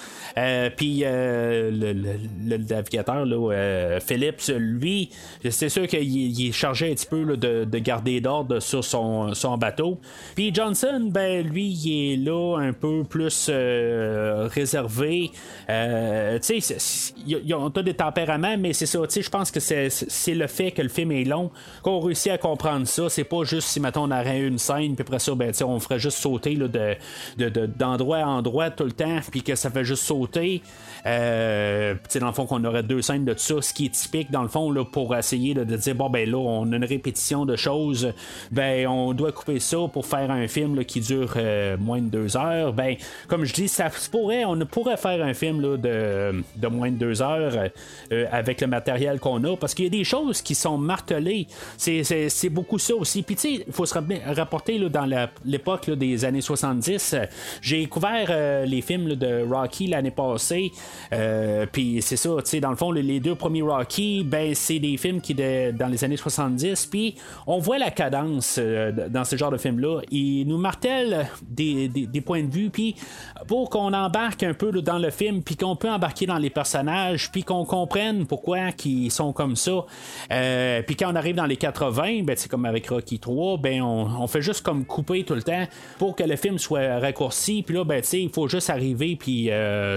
puis, le, le, navigateur, là, Phillips, lui, c'est sûr qu'il est chargé un petit peu de, garder d'ordre sur son, son, bateau. Puis Johnson, ben lui, il est là un peu plus euh, réservé. Euh, tu sais, ils ont des tempéraments, mais c'est ça. Tu sais, je pense que c'est le fait que le film est long qu'on réussit à comprendre ça. C'est pas juste si maintenant on aurait une scène, puis après ça, ben, on ferait juste sauter d'endroit de, à endroit tout le temps, puis que ça fait juste sauter. Euh, dans le fond, qu'on aurait deux scènes de ça, ce qui est typique, dans le fond, là, pour essayer de dire, bon, ben là, on a une répétition de choses, ben, on doit couper ça pour faire un film qui dure euh, moins de deux heures. Ben, comme je dis, ça pourrait, on pourrait faire un film de, de, moins de deux heures euh, avec le matériel qu'on a, parce qu'il y a des choses qui sont martelées. C'est beaucoup ça aussi. Puis, tu sais, il faut se rapporter là, dans l'époque des années 70. J'ai découvert les films de Rocky l'année passée. Euh, puis c'est ça, tu sais, dans le fond, les, deux premiers Rocky, ben, c'est des films qui, dans les années 70, puis on voit la cadence euh, dans ce genre de film-là. Il nous martèle des, points de vue, puis pour qu'on embarque un peu dans le film, puis qu'on peut embarquer dans les personnages, puis qu'on comprenne pourquoi ils sont comme ça. Euh, puis quand on arrive dans les 80, ben, c'est comme avec Rocky 3, ben, on, fait juste comme couper tout le temps pour que le film soit raccourci, puis là, ben, il faut juste arriver, puis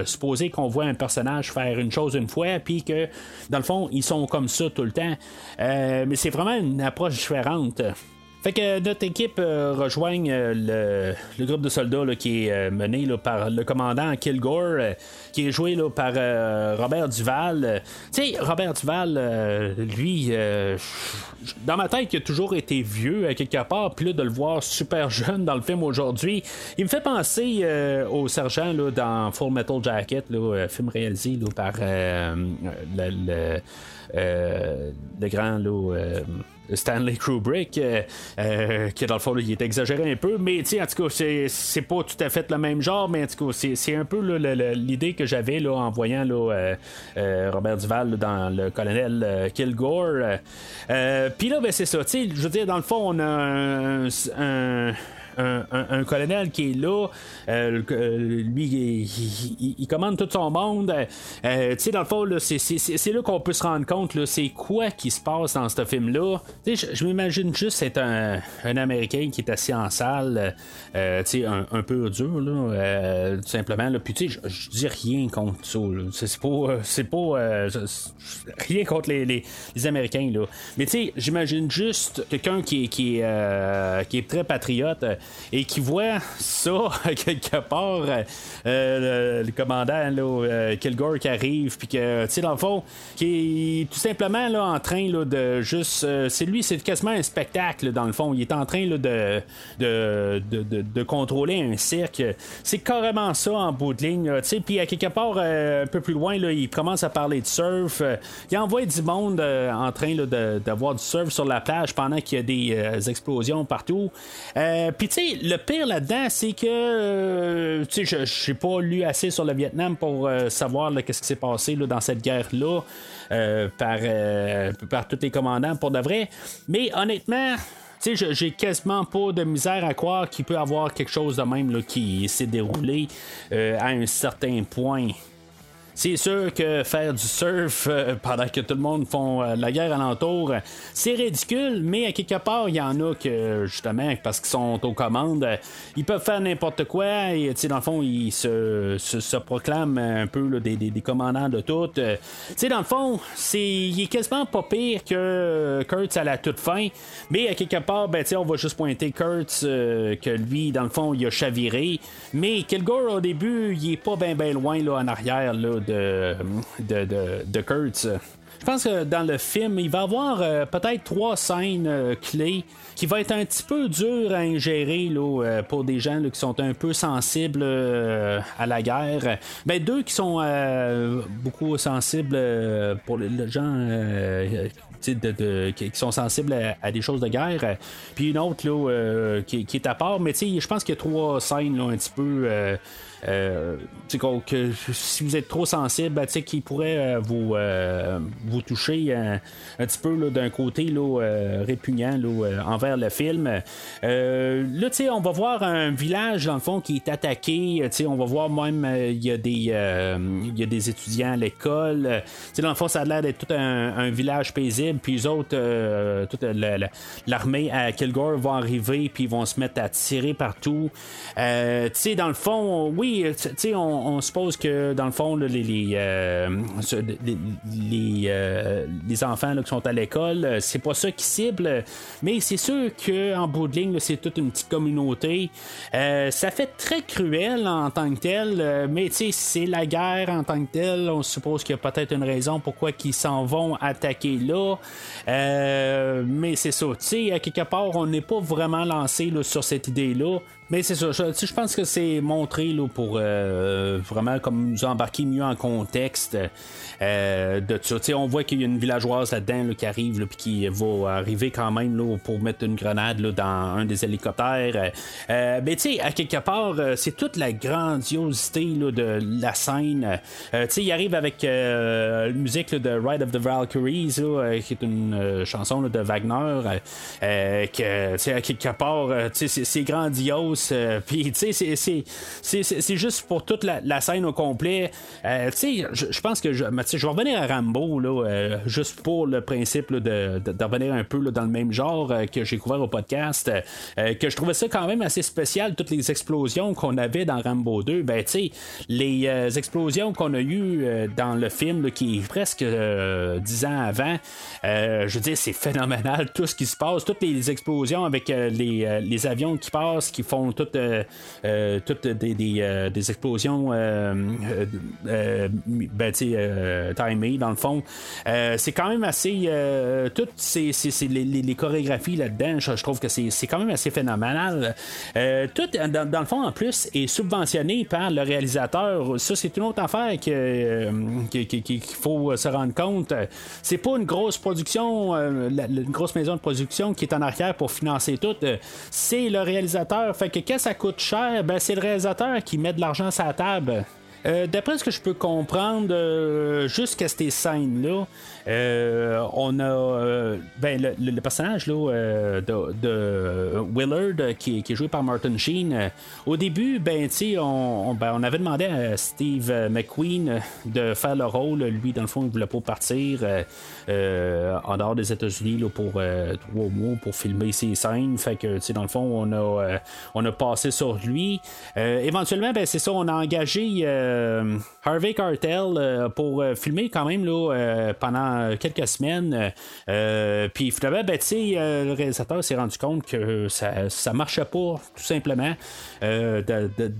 supposer qu'on voit un personnage faire une chose une fois, puis que dans le fond, ils sont comme ça tout le temps. Euh, mais c'est vraiment une approche différente. Fait que notre équipe euh, rejoigne euh, le, groupe de soldats qui est mené par le commandant Kilgore, qui est joué par Robert Duval. tu sais, Robert Duval, lui, dans ma tête, il a toujours été vieux à quelque part, puis là, de le voir super *laughs* jeune dans le film aujourd'hui, il me fait penser au sergent dans Full Metal Jacket, film réalisé par le, grand Stanley Kubrick, euh, euh, qui dans le fond, il est exagéré un peu, mais en tout cas, c'est pas tout à fait le même genre, mais en tout cas, c'est un peu l'idée que j'avais en voyant là, euh, Robert Duval dans le colonel Kilgore. Puis là, ben, c'est ça, je veux dire, dans le fond, on a un un, colonel qui est là. Euh, euh, lui, il, commande tout son monde. Euh, tu sais, dans le fond, c'est là qu'on peut se rendre compte, c'est quoi qui se passe dans ce film-là. Je, m'imagine juste être un, Américain qui est assis en salle, un, peu dur, là, tout simplement. Là. Puis, tu sais, je dis rien contre ça. C'est pas, c'est pas rien contre les, les, Américains, là. Mais tu sais, j'imagine juste quelqu'un qui, qui, qui est très patriote et qui voit ça *laughs* quelque part, euh, le, commandant là, euh, Kilgore qui arrive, puis que, tu sais, dans le fond, qui est tout simplement là, en train là, de juste. Euh, c'est lui, c'est quasiment un spectacle, dans le fond. Il est en train là, de, de, de, de, contrôler un cirque. C'est carrément ça en bout de ligne, tu sais. Puis à quelque part, un peu plus loin, là, il commence à parler de surf. il envoie du monde en train d'avoir du surf sur la plage pendant qu'il y a des explosions partout. Puis, sais, le pire là-dedans, c'est que, euh, tu sais, je n'ai pas lu assez sur le Vietnam pour euh, savoir qu'est-ce qui s'est passé dans cette guerre-là euh, par, tous les commandants pour de vrai. Mais honnêtement, tu sais, j'ai quasiment pas de misère à croire qu'il peut avoir quelque chose de même qui s'est déroulé à un certain point c'est sûr que faire du surf euh, pendant que tout le monde font euh, la guerre alentour, c'est ridicule, mais à quelque part, il y en a que, justement, parce qu'ils sont aux commandes, ils peuvent faire n'importe quoi et, dans le fond, ils se, se, proclament un peu des, des, commandants de tout. sais dans le fond, c'est, il est quasiment pas pire que Kurtz à la toute fin, mais à quelque part, ben, on va juste pointer Kurtz que lui, dans le fond, il a chaviré, mais Kilgore, au début, il est pas bien ben loin là, en arrière là, de, de, de, de Kurtz. Je pense que dans le film, il va y avoir euh, peut-être trois scènes euh, clés qui vont être un petit peu dures à ingérer là, euh, pour des gens qui sont un peu sensibles à la guerre. Ben, deux qui sont beaucoup sensibles pour les gens de, qui sont sensibles à, des choses de guerre. Puis une autre là, qui, qui, est à part, mais je pense qu'il y a trois scènes là, un petit peu euh, si vous êtes trop sensible, ben, qui pourrait euh, vous, euh, vous toucher un, petit peu d'un côté là, répugnant envers le film. là, on va voir un village, dans le fond, qui est attaqué. on va voir même, il y, a des, y a des étudiants à l'école. dans le fond, ça a l'air d'être tout un, village paisible. Puis les autres, toute l'armée à Kilgore va arriver, puis ils vont se mettre à tirer partout. dans le fond, oui, euh, on, suppose que dans le fond, les, les, euh, euh, les, enfants qui sont à l'école, c'est pas ça qui cible, mais c'est sûr qu'en bout de ligne, c'est toute une petite communauté. ça fait très cruel en tant que tel, mais c'est la guerre en tant que tel. On suppose qu'il y a peut-être une raison pourquoi ils s'en vont attaquer là. mais c'est ça, à quelque part, on n'est pas vraiment lancé sur cette idée-là. Mais c'est ça, je, pense que c'est montré là, pour euh, vraiment comme nous embarquer mieux en contexte euh, de ça. on voit qu'il y a une villageoise là-dedans qui arrive puis qui va arriver quand même là, pour mettre une grenade là, dans un des hélicoptères. Euh, mais tu sais, à quelque part, c'est toute la grandiosité là, de la scène. tu sais, il arrive avec la musique de Ride of the Valkyries, qui est une chanson de Wagner, que à quelque part, c'est grandiose euh, *laughs* puis, tu sais, c'est juste pour toute la, scène au complet. Euh, tu sais, je pense que je, vais revenir à Rambo, là, euh, juste pour le principe de, revenir un peu dans le même genre que j'ai couvert au podcast. que je trouvais ça quand même assez spécial, toutes les explosions qu'on avait dans Rambo 2. Ben, tu sais, les explosions qu'on a eues dans le film, qui est presque dix ans avant, je veux dire, c'est phénoménal tout ce qui se passe, toutes les explosions avec les, les avions qui passent, qui font toutes, euh, euh, toutes des, des, euh, explosions ben, timées, dans le fond. c'est quand même assez. toutes ces, les, les, chorégraphies là-dedans, je, trouve que c'est quand même assez phénoménal. tout, dans, le fond, en plus, est subventionné par le réalisateur. Ça, c'est une autre affaire qu'il faut se rendre compte. C'est pas une grosse production, une grosse maison de production qui est en arrière pour financer tout. C'est le réalisateur. Fait que quand ça coûte cher, ben, c'est le réalisateur qui met de l'argent sur la table. Euh, d'après ce que je peux comprendre, euh, jusqu'à ces scènes-là, on a euh, ben, le, personnage là, euh, de, Willard qui, est joué par Martin Sheen. au début, ben, on, ben, on avait demandé à Steve McQueen de faire le rôle. Lui, dans le fond, il voulait pas partir en dehors des États-Unis pour trois mois pour filmer ses scènes. Fait que, dans le fond, on a, on a passé sur lui. éventuellement, ben, c'est ça, on a engagé Harvey Cartel pour filmer quand même là, pendant quelques semaines. Euh, puis finalement, ben, euh, le réalisateur s'est rendu compte que ça, ça marchait pas, tout simplement, euh,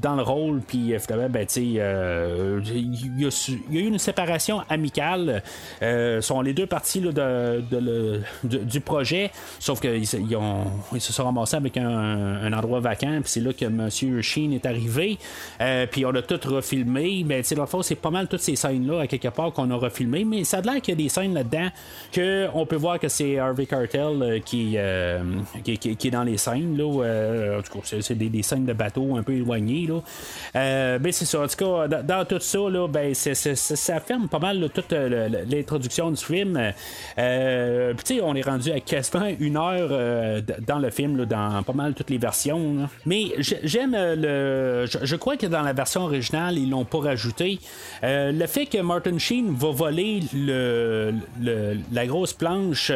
dans le rôle. Puis finalement, ben, il y, a eu une séparation amicale. sont les deux parties de, du projet, sauf qu'ils ils se sont ramassés avec un, endroit vacant. Puis c'est là que M. Sheen est arrivé. puis on a tout refilmé. Mais dans le fond, c'est pas mal toutes ces scènes-là, à quelque part, qu'on a refilmé. Mais ça a l'air qu'il y a des scènes là-dedans que on peut voir que c'est Harvey Cartel euh, euh, qui, qui, est dans les scènes. Là, euh, en tout cas, c'est des, scènes de bateau un peu éloignées. Là. ben, c'est ça. En tout cas, dans, tout ça, là, ben, ça ferme pas mal toute l'introduction du film. Puis, on est rendu à quasiment une heure dans le film, dans pas mal toutes les versions. Mais j'aime le. Je, crois que dans la version originale, ils l'ont pas rajouter. le fait que Martin Sheen va voler le, la grosse planche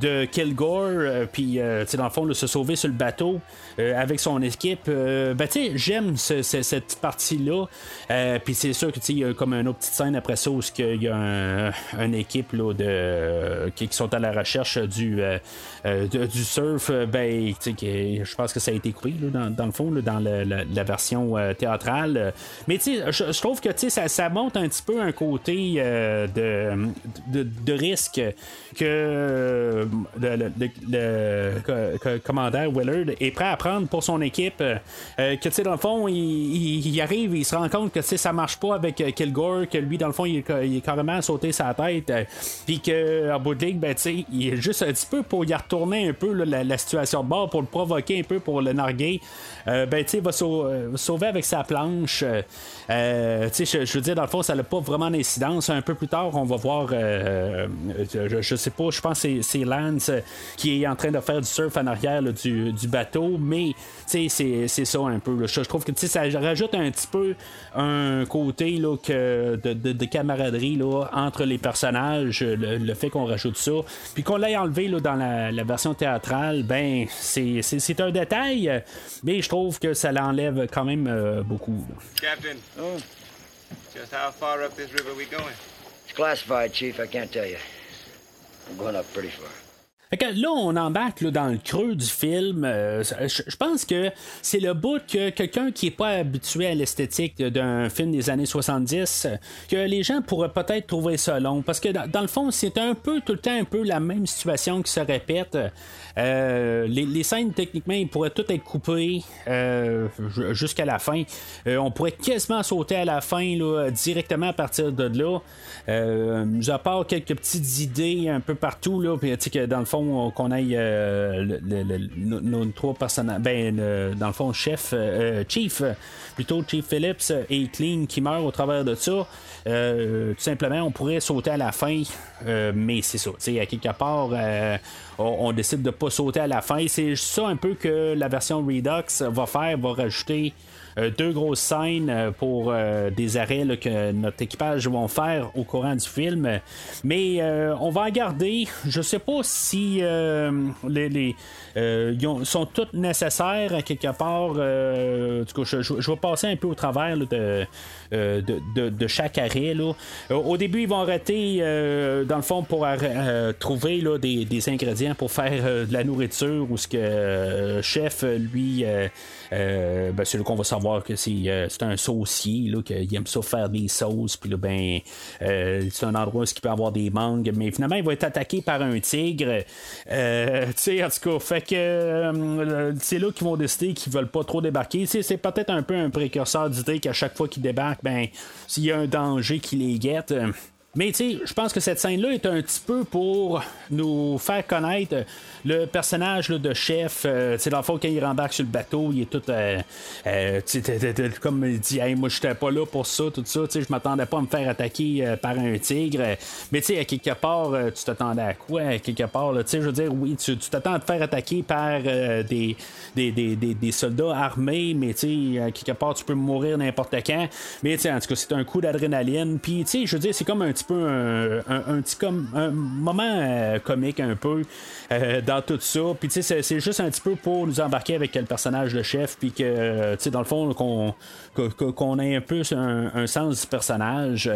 de Kilgore, puis dans le fond, se sauver sur le bateau avec son équipe, ben, j'aime cette partie-là. puis c'est sûr que il y a comme une autre petite scène après ça où il y a une équipe là, de, qui, sont à la recherche du, du surf. Ben, je pense que ça a été coupé dans, le fond, dans la, version théâtrale. Mais je, trouve que ça, ça monte un petit peu un côté de, risque que le, commandant Willard est prêt à prendre pour son équipe. que tu sais, dans le fond, il, arrive, il se rend compte que ça marche pas avec Kilgore, que lui, dans le fond, il, est carrément sauté sa tête. Puis qu'en bout de ben, il est juste un petit peu pour y retourner un peu la, situation de bord, pour le provoquer un peu, pour le narguer. ben, tu il va sauver avec sa planche. Euh, je, je, veux dire, dans le fond, ça n'a pas vraiment d'incidence. Un peu plus tard, on va voir, euh, je, je, sais pas, je pense que c'est Lance qui est en train de faire du surf en arrière du, bateau, mais c'est ça un peu. Je, trouve que ça rajoute un petit peu un côté là, que de, camaraderie là, entre les personnages, le, fait qu'on rajoute ça, puis qu'on l'ait enlevé là, dans la, version théâtrale, ben c'est un détail, mais je trouve que ça l'enlève quand même euh, beaucoup. Captain. Oh. Just how far up this river we going? Classified, Chief. I can't tell you. I'm going up pretty far. Là, on embarque dans le creux du film. Euh, je pense que c'est le bout que quelqu'un qui n'est pas habitué à l'esthétique d'un film des années 70, que les gens pourraient peut-être trouver ça long. Parce que dans, le fond, c'est un peu tout le temps un peu la même situation qui se répète. Euh, les, scènes, techniquement, ils pourraient toutes être coupées euh, jusqu'à la fin. on pourrait quasiment sauter à la fin là, directement à partir de là. Euh, à quelques petites idées un peu partout, là, puis que dans le fond, qu'on aille euh, nos, trois personnages, ben, dans le fond, chef, euh, Chief, plutôt Chief Phillips et Clean qui meurt au travers de ça. tout simplement, on pourrait sauter à la fin, mais c'est ça. À quelque part, on, décide de pas sauter à la fin. C'est ça un peu que la version Redux va faire, va rajouter euh, deux grosses scènes euh, pour euh, des arrêts que notre équipage vont faire au courant du film. Mais on va en garder. Je sais pas si les, sont toutes nécessaires quelque part. je, vais passer un peu au travers de, de, chaque arrêt. Au début, ils vont arrêter, dans le fond, pour trouver des, ingrédients pour faire de la nourriture ou ce que chef, lui, ben, c'est là qu'on va savoir que euh, c'est un saucier, là, qu'il aime ça faire des sauces, puis là, ben, euh, c'est un endroit où il peut avoir des mangues, mais finalement, il va être attaqué par un tigre. Euh, *laughs* tu sais, en tout cas, fait que c'est là qu'ils vont décider qu'ils veulent pas trop débarquer. c'est peut-être un peu un précurseur d'idée qu'à chaque fois qu'ils débarquent, ben, s'il y a un danger qui les guette. Mais tu sais, je pense que cette scène-là est un petit peu pour nous faire connaître le personnage de chef. Euh, dans le fond, quand il rembarque sur le bateau, il est tout. Euh, euh, comme il dit, hey, moi, j'étais pas là pour ça, tout ça. Je m'attendais pas à me faire attaquer par un tigre. Mais tu sais, à quelque part, tu t'attendais à quoi? À quelque part, je veux dire, oui, tu t'attends à te faire attaquer par des des, des, des, soldats armés, mais tu sais, à quelque part, tu peux mourir n'importe quand. Mais tu sais, en tout cas, c'est un coup d'adrénaline. Puis, tu sais, je veux dire, c'est comme un petit un, petit un moment euh, comique un peu euh, dans tout ça. Puis tu sais, c'est juste un petit peu pour nous embarquer avec le personnage de chef, puis que tu sais, dans le fond, qu'on qu'on ait un peu un, sens du personnage.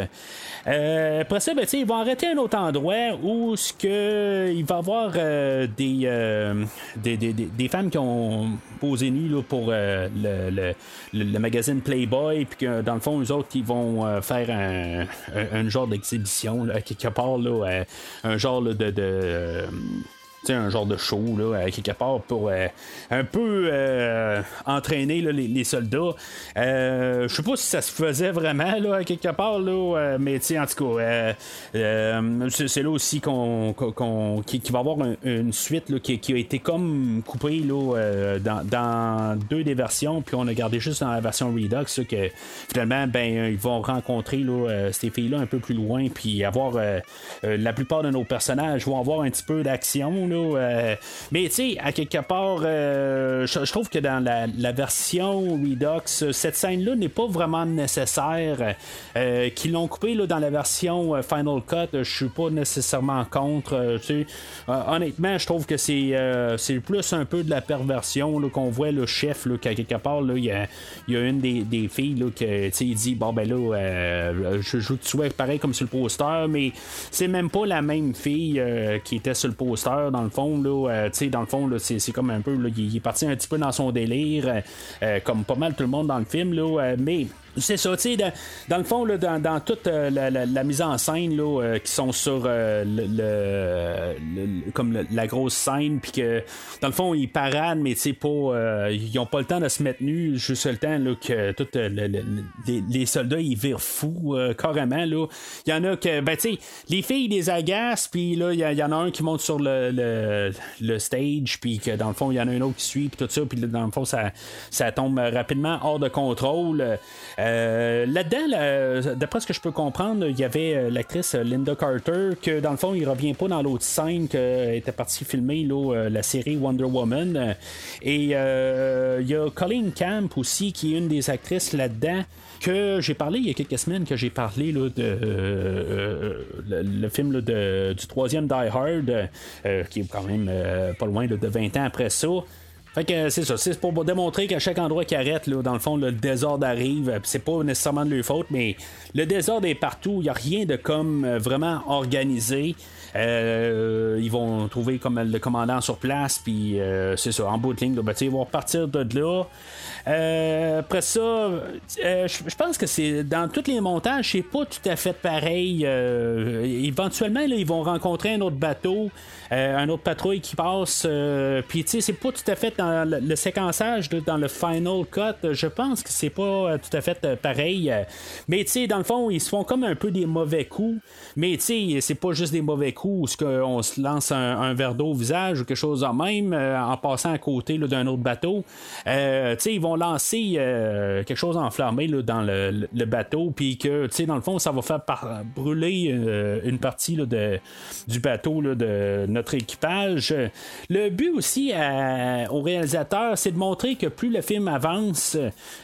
Euh, après ça, ben, ils vont arrêter un autre endroit où ce que il va y avoir des, des, des, des, femmes qui ont posé nu là, pour le, le, le, magazine Playboy, puis que dans le fond, eux autres, ils vont faire un, un genre d'exhibition, quelque part, là, euh, un genre de, de un genre de show là, quelque part pour euh, un peu euh, entraîner les, soldats. Euh, je sais pas si ça se faisait vraiment là, quelque part, là, mais en tout cas, c'est là aussi qu'on, qu'il va avoir une suite qui, a été comme coupée là, dans, deux des versions, puis on a gardé juste dans la version Redux que finalement, ben, ils vont rencontrer là, ces filles-là un peu plus loin, puis avoir la plupart de nos personnages vont avoir un petit peu d'action Là, mais tu sais, à quelque part, je, trouve que dans la, version Redux, cette scène-là n'est pas vraiment nécessaire. Qu'ils l'ont coupé là, dans la version Final Cut, je suis pas nécessairement contre. honnêtement, je trouve que c'est, plus un peu de la perversion qu'on voit le chef, qu'à quelque part, il y a, une des, filles là, qui dit Bon, ben là, je joue tu pareil comme sur le poster, mais c'est même pas la même fille euh, qui était sur le poster, dans le fond. Là, euh, dans le fond, c'est, comme un peu. il, est parti un petit peu dans son délire, euh, comme pas mal tout le monde dans le film. Là, mais c'est ça, tu sais, dans, le fond, là, dans, toute euh, la, mise en scène là, euh, qui sont sur euh, le, comme la grosse scène, puis que dans le fond, ils paradent, mais tu sais, pas, ils ont pas le temps de se mettre nus, juste le temps là, que tous les, soldats ils virent fous carrément. Il y en a que, ben tu sais, les filles les agacent, puis là, il y, en a un qui monte sur le, le, stage, puis que dans le fond, il y en a un autre qui suit, puis tout ça, puis dans le fond, ça, ça tombe rapidement hors de contrôle. Euh, là-dedans, d'après ce que je peux comprendre, il y avait euh, l'actrice Linda Carter, que dans le fond, il revient pas dans l'autre scène qu'elle était partie filmer euh, la série Wonder Woman. Et il y a Colleen Camp aussi, qui est une des actrices là-dedans que j'ai parlé il y a quelques semaines que j'ai parlé de le, film du troisième Die Hard, qui est quand même pas loin de 20 ans après ça. Fait que c'est ça, c'est pour démontrer qu'à chaque endroit qui arrête, là, dans le fond, le désordre arrive. C'est pas nécessairement de leur faute, mais le désordre est partout. Il n'y a rien de comme euh, vraiment organisé. Euh, ils vont trouver comme le commandant sur place, puis euh, c'est ça, en bout de ligne, ben, ils vont repartir de là. après ça, je pense que c'est dans tous les montages, c'est pas tout à fait pareil. éventuellement, ils vont rencontrer un autre bateau. Euh, un autre patrouille qui passe. Euh, puis, tu sais, c'est pas tout à fait dans le, séquençage, dans le final cut. Je pense que c'est pas euh, tout à fait pareil. mais, tu sais, dans le fond, ils se font comme un peu des mauvais coups. Mais, tu sais, c'est pas juste des mauvais coups où on se lance un, verre d'eau au visage ou quelque chose en même en passant à côté d'un autre bateau. sais, ils vont lancer quelque chose enflammé là, dans le, bateau. Puis que, dans le fond, ça va faire brûler une partie de, du bateau de notre équipage. Le but aussi au réalisateur, c'est de montrer que plus le film avance,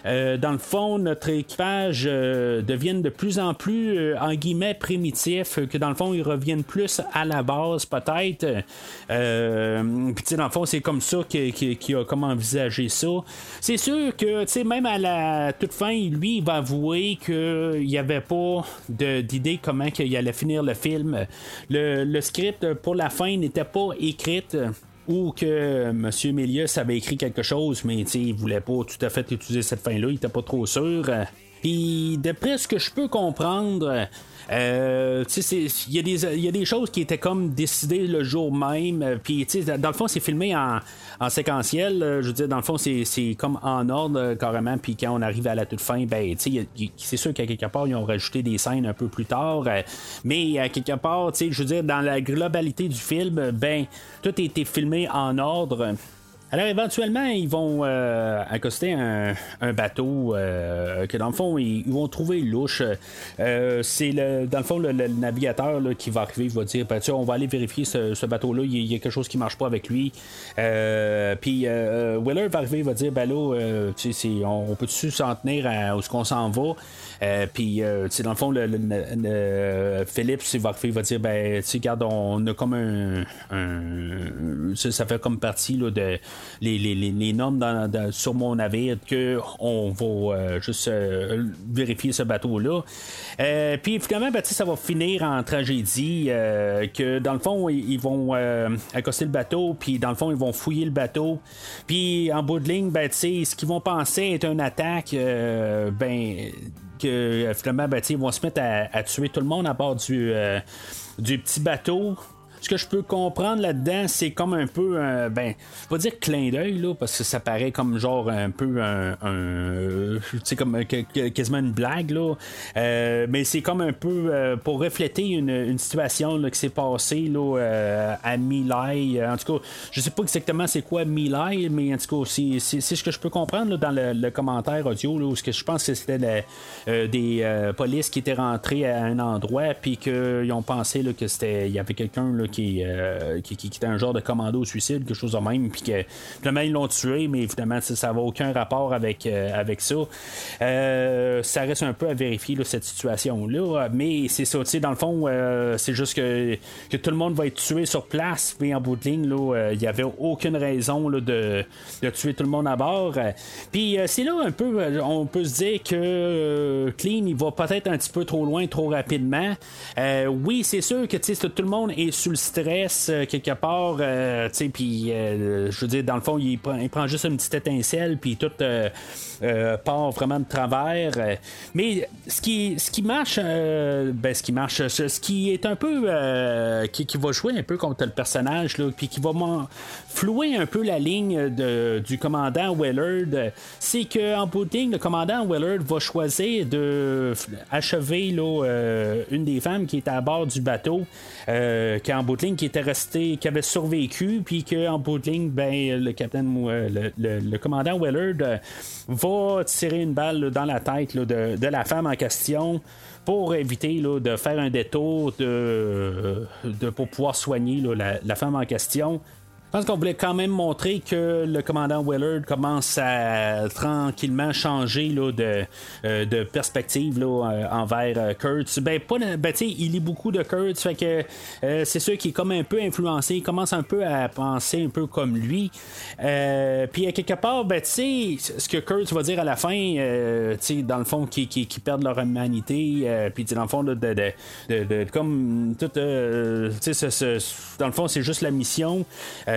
euh, dans le fond, notre équipage euh, de plus en plus, euh, en guillemets, primitif, que dans le fond, ils reviennent plus à la base, peut-être. Puis, dans le fond, c'est comme ça qu'il a comme envisagé ça. C'est sûr que, tu sais, même à la toute fin, lui, il va avouer qu'il n'y avait pas d'idée comment il allait finir le film. Le, le script pour la fin n'était pas écrite ou que M. Mélius avait écrit quelque chose, mais il voulait pas tout à fait utiliser cette fin-là, il était pas trop sûr. Puis, d'après ce que je peux comprendre, euh, il y, y, a des choses qui étaient comme décidées le jour même. Euh, puis, dans le fond, c'est filmé en, en séquentiel. Euh, je veux dire, dans le fond, c'est comme en ordre carrément. Puis quand on arrive à la toute fin, ben, c'est sûr qu'à quelque part, ils ont rajouté des scènes un peu plus tard. mais à quelque part, je veux dire, dans la globalité du film, ben, tout a été filmé en ordre. Alors éventuellement, ils vont euh, accoster un, bateau euh, que dans le fond, ils, vont trouver louche. Euh, c'est le, dans le fond le, navigateur qui va arriver, il va dire ben, on va aller vérifier ce, bateau-là, il, y a quelque chose qui marche pas avec lui. puis Wheeler va arriver, il va dire ben là, on, peut-tu s'en tenir à où ce qu'on s'en va? Puis, dans le fond, le, Philippe, il va, dire ben, regarde, on a comme un. ça, fait comme partie là, de les, normes sur mon navire qu'on va euh, juste euh, vérifier ce bateau-là. Euh, puis finalement, ben, ça va finir en tragédie que dans le fond, ils vont accoster le bateau, puis dans le fond, ils vont fouiller le bateau. Puis en bout de ligne, ben, ce qu'ils vont penser est une attaque, ben que finalement, ben, ils vont se mettre à, tuer tout le monde à bord du, du petit bateau ce que je peux comprendre là-dedans, c'est comme un peu ben, je vais dire clin d'œil, là, parce que ça paraît comme genre un peu un, tu sais, comme quasiment une blague, là. Euh, mais c'est comme un peu euh, pour refléter une, situation là, qui s'est passée là, euh, à Milai. En tout cas, je sais pas exactement c'est quoi Milai, mais en tout cas, c'est, ce que je peux comprendre dans le, commentaire audio, là, que je pense que c'était des polices qui étaient rentrés à un endroit, puis qu'ils ont pensé là, que c'était, il y avait quelqu'un là, qui, qui, qui, était un genre de commando suicide, quelque chose de même, puis que finalement ils l'ont tué, mais évidemment ça n'a aucun rapport avec, avec ça. ça reste un peu à vérifier cette situation-là, mais c'est ça, dans le fond, c'est juste que, que, tout le monde va être tué sur place, mais en bout de ligne, il n'y avait aucune raison de, de, tuer tout le monde à bord. Puis c'est là un peu, on peut se dire que Clean, il va peut-être un petit peu trop loin, trop rapidement. Euh, oui, c'est sûr que tout le monde est sous le stress euh, quelque part. Euh, puis, je veux dire, dans le fond, il prend, juste une petite étincelle, puis tout part vraiment de travers. mais ce qui, ce qui marche, ben, ce qui marche, ce, qui est un peu. Qui, va jouer un peu contre le personnage, puis qui va flouer un peu la ligne du commandant Willard, c'est qu'en bout de ligne, le commandant Willard va choisir de achever euh, une des femmes qui était à bord du bateau, euh, qui en bout de ligne, qui était resté, qui avait survécu, puis qu'en bout de ligne, ben, le capitaine, euh, le, commandant Willard va tirer une balle dans la tête de, la femme en question pour éviter de faire un détour de, pour pouvoir soigner la, femme en question. Je pense qu'on voulait quand même montrer que le commandant Willard commence à tranquillement changer là, de, euh, de, perspective là, euh, envers euh, Kurtz. Ben, pas, ben, il lit beaucoup de Kurtz, fait que c'est sûr qu'il est comme un peu influencé, il commence un peu à penser un peu comme lui. puis à quelque part, ben, ce que Kurtz va dire à la fin, dans le fond, qui, qui, perdent leur humanité, puis dans le fond, de, de, de, comme tout, dans le fond, c'est juste la mission.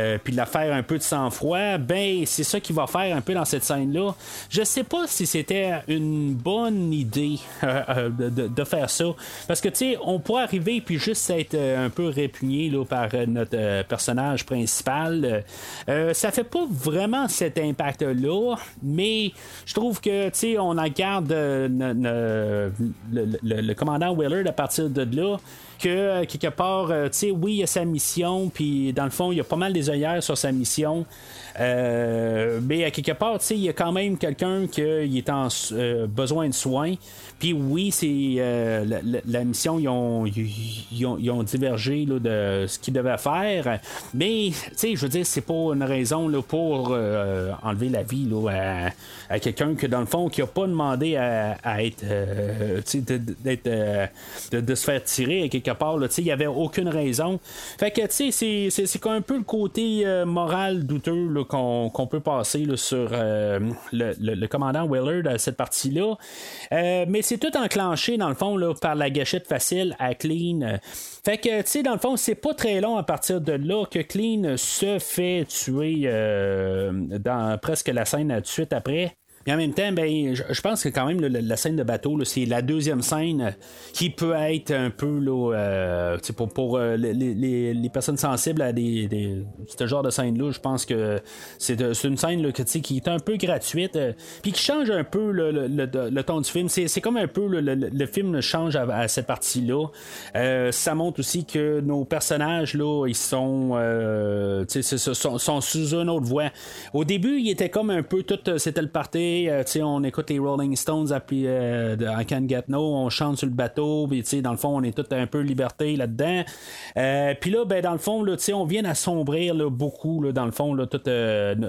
Euh, puis de la faire un peu de sang-froid, ben c'est ça qu'il va faire un peu dans cette scène-là. Je sais pas si c'était une bonne idée euh, euh, de, faire ça, parce que tu sais, on pourrait arriver puis juste être un peu répugné là, par notre personnage principal. ça fait pas vraiment cet impact-là, mais je trouve que tu sais, on en garde le, le, commandant Willard à partir de là que euh, quelque part, euh, tu sais, oui, il y a sa mission, puis dans le fond, il y a pas mal des œillères sur sa mission. Euh, mais à quelque part, il y a quand même quelqu'un qui est en besoin de soins. Puis oui, c'est la, mission, ils ont, ils ont, divergé de ce qu'ils devaient faire. Mais, tu sais, je veux dire, c'est pas une raison là, pour enlever la vie là, à, quelqu'un que, dans le fond, qui a pas demandé à, être, d'être, de, se faire tirer à quelque il n'y avait aucune raison. Fait que, tu sais, c'est un peu le côté euh, moral douteux qu'on peut passer sur euh, le, commandant Willard à cette partie-là. Euh, mais c'est tout enclenché, dans le fond, là, par la gâchette facile à Clean. Fait que, tu sais, dans le fond, c'est pas très long à partir de là que Clean se fait tuer dans presque la scène suite après. Mais en même temps, ben, je, pense que quand même la scène de bateau, c'est la deuxième scène qui peut être un peu là, euh, pour, pour euh, les, personnes sensibles à des, ce genre de scène-là. Je pense que c'est une scène qui est un peu gratuite, euh, puis qui change un peu le, ton du film. C'est comme un peu le, film change à, cette partie-là. ça montre aussi que nos personnages là, ils sont, sont, sont, sous une autre voie. Au début, il était comme un peu tout, c'était le party euh, on écoute les Rolling Stones à euh, I Can't Get No, on chante sur le bateau, puis dans le fond, on est tout un peu liberté là-dedans. Euh, puis là, ben, dans le fond, là, on vient assombrir là, beaucoup, là, dans le fond, là, tous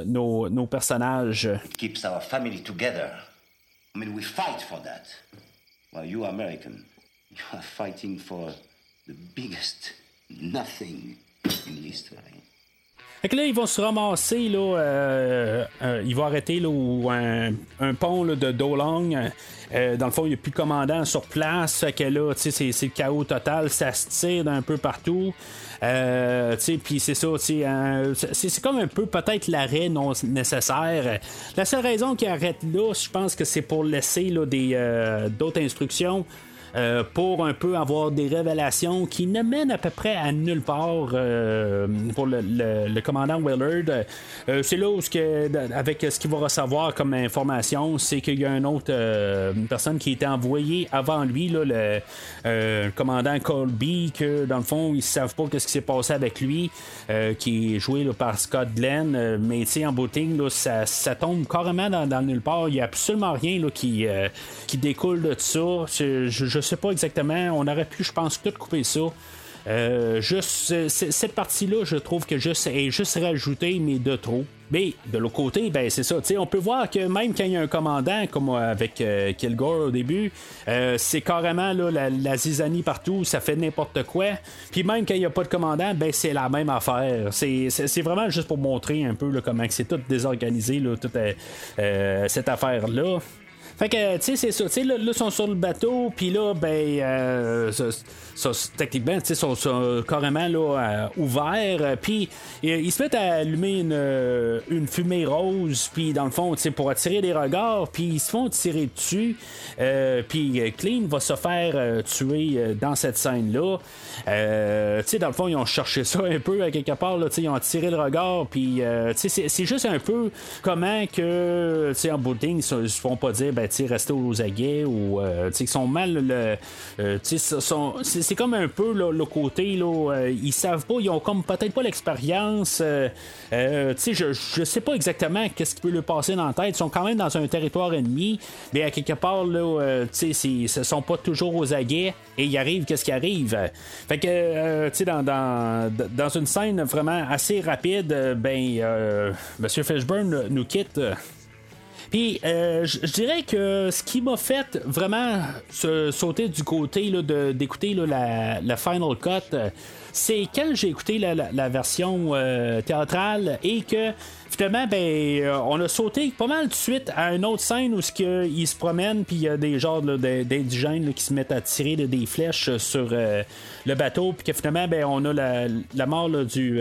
nos, nos personnages. Keeps our family together. I mean, we fight for that. Well, you American, you are fighting for the biggest nothing in history. Fait que là, ils vont se ramasser, là, euh, euh, ils vont arrêter là, un, pont là, de Dolong. Euh, dans le fond, il n'y a plus de commandant sur place. Fait que là, c'est, c'est le chaos total. Ça se tire d'un peu partout. puis c'est ça, c'est, comme un peu peut-être l'arrêt non nécessaire. La seule raison qui arrête là, je pense que c'est pour laisser là, des, d'autres instructions euh, pour un peu avoir des révélations qui ne mènent à peu près à nulle part euh, pour le, commandant Willard. Euh, c'est là où, que, avec ce qu'il va recevoir comme information, c'est qu'il y a une autre personne qui été envoyée avant lui, là, le commandant Colby, que dans le fond, ils ne savent pas ce qui s'est passé avec lui, qui est joué par Scott Glenn. mais en boutique, ça, ça, tombe carrément dans, nulle part. Il n'y a absolument rien là, qui, qui découle de ça. Sais pas exactement. On aurait pu, je pense, tout couper ça. Euh, juste cette partie-là, je trouve que juste est juste rajoutée, mais de trop. Mais de l'autre côté, ben c'est ça. On peut voir que même quand il y a un commandant, comme avec euh, Kilgore au début, euh, c'est carrément là, la, zizanie partout, ça fait n'importe quoi. Puis même quand il n'y a pas de commandant, ben c'est la même affaire. C'est, vraiment juste pour montrer un peu comment c'est tout désorganisé, là, toute cette affaire-là. Fait que, tu sais, c'est ça. Tu sais, là, ils sont sur le bateau, puis là, ben, euh, techniquement, tu sais, sont, sont, carrément là, euh, ouverts. Puis, ils se mettent à allumer une, euh, une fumée rose, puis dans le fond, tu sais, pour attirer des regards, puis ils se font tirer dessus. puis, Clean va se faire tuer dans cette scène-là. tu sais, dans le fond, ils ont cherché ça un peu à quelque part, là, tu sais, ils ont attiré le regard, puis, tu sais, c'est juste un peu comment que, tu sais, en bout de ligne, ils se font pas dire, ben, rester aux aguets ou euh, ils sont mal. Euh, c'est comme un peu le côté, là, euh, ils savent pas, ils ont comme peut-être pas l'expérience. je, je sais pas exactement qu'est-ce qui peut leur passer dans la tête. Ils sont quand même dans un territoire ennemi, mais à quelque part, là, ils ne sont pas toujours aux aguets et il arrive qu'est-ce qui arrive? Fait que, tu sais, dans, dans, dans, une scène vraiment assez rapide, ben, Monsieur Fishburne nous quitte. Puis, euh, je dirais que ce qui m'a fait vraiment sauter du côté d'écouter la, la, Final Cut, c'est quand j'ai écouté la, version euh, théâtrale et que finalement, ben, euh, on a sauté pas mal de suite à une autre scène où il se promène puis il y a des genres d'indigènes qui se mettent à tirer des flèches sur euh, le bateau, puis que finalement, ben, on a la, mort du,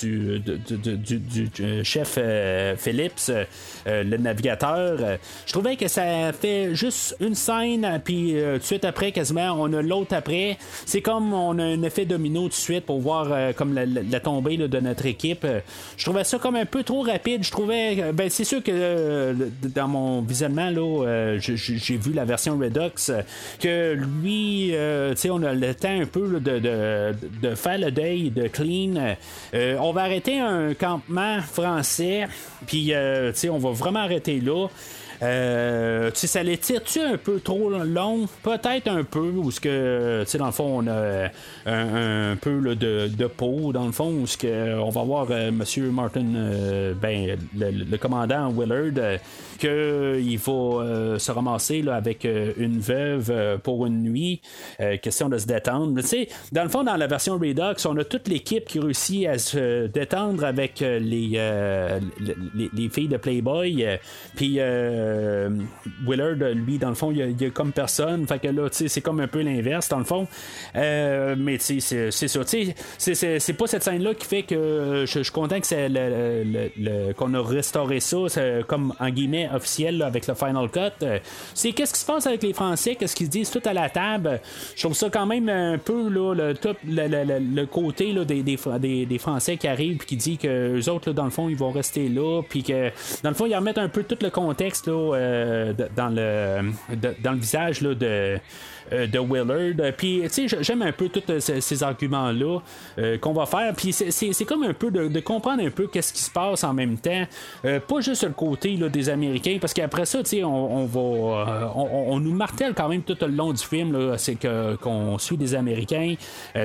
du, du, chef Phillips, le navigateur. Je trouvais que ça fait juste une scène, puis tout de suite après, quasiment, on a l'autre après. C'est comme on a un effet de tout de suite pour voir euh, comme la, tombée de notre équipe. Euh, je trouvais ça comme un peu trop rapide. Je trouvais. Euh, ben, c'est sûr que dans mon visionnement, là, j'ai vu la version Redux, que lui, tu sais, on a le temps un peu de, de, faire le deuil de Clean. on va arrêter un campement français, puis, tu sais, on va vraiment arrêter là. Euh, ça les tire-tu un peu trop long? Peut-être un peu, ou ce que, dans le fond, on a un, peu de, de, peau, dans le fond, ce que, on va voir euh, Monsieur Martin, euh, ben, le, commandant Willard, qu'il faut se ramasser là, avec une veuve pour une nuit, question de se détendre. Dans le fond, dans la version Redux, on a toute l'équipe qui réussit à se détendre avec les, les, filles de Playboy, puis euh, Willard, lui, dans le fond, il y, a, comme personne. Fait que là, c'est comme un peu l'inverse, dans le fond. Euh, mais c'est ça. C'est pas cette scène-là qui fait que je, suis content que c'est le, qu'on a restauré ça comme en guillemets officiel avec le Final Cut. C'est qu'est-ce qui se passe avec les Français, qu'est-ce qu'ils disent tout à la table? Je trouve ça quand même un peu là, le, top, le, côté là, des, des, des, Français qui arrivent et qui disent que les autres, dans le fond, ils vont rester là. Puis que dans le fond, ils remettent un peu tout le contexte euh, dans, le, dans le visage là, de, euh, de Willard. Puis, tu sais, j'aime un peu tous euh, ces, arguments-là qu'on va faire. Puis, c'est comme un peu de, comprendre un peu qu'est-ce qui se passe en même temps. pas juste le côté là, des Américains, parce qu'après ça, tu sais, on, va. On, nous martèle quand même tout le long du film, c'est qu'on suit des Américains.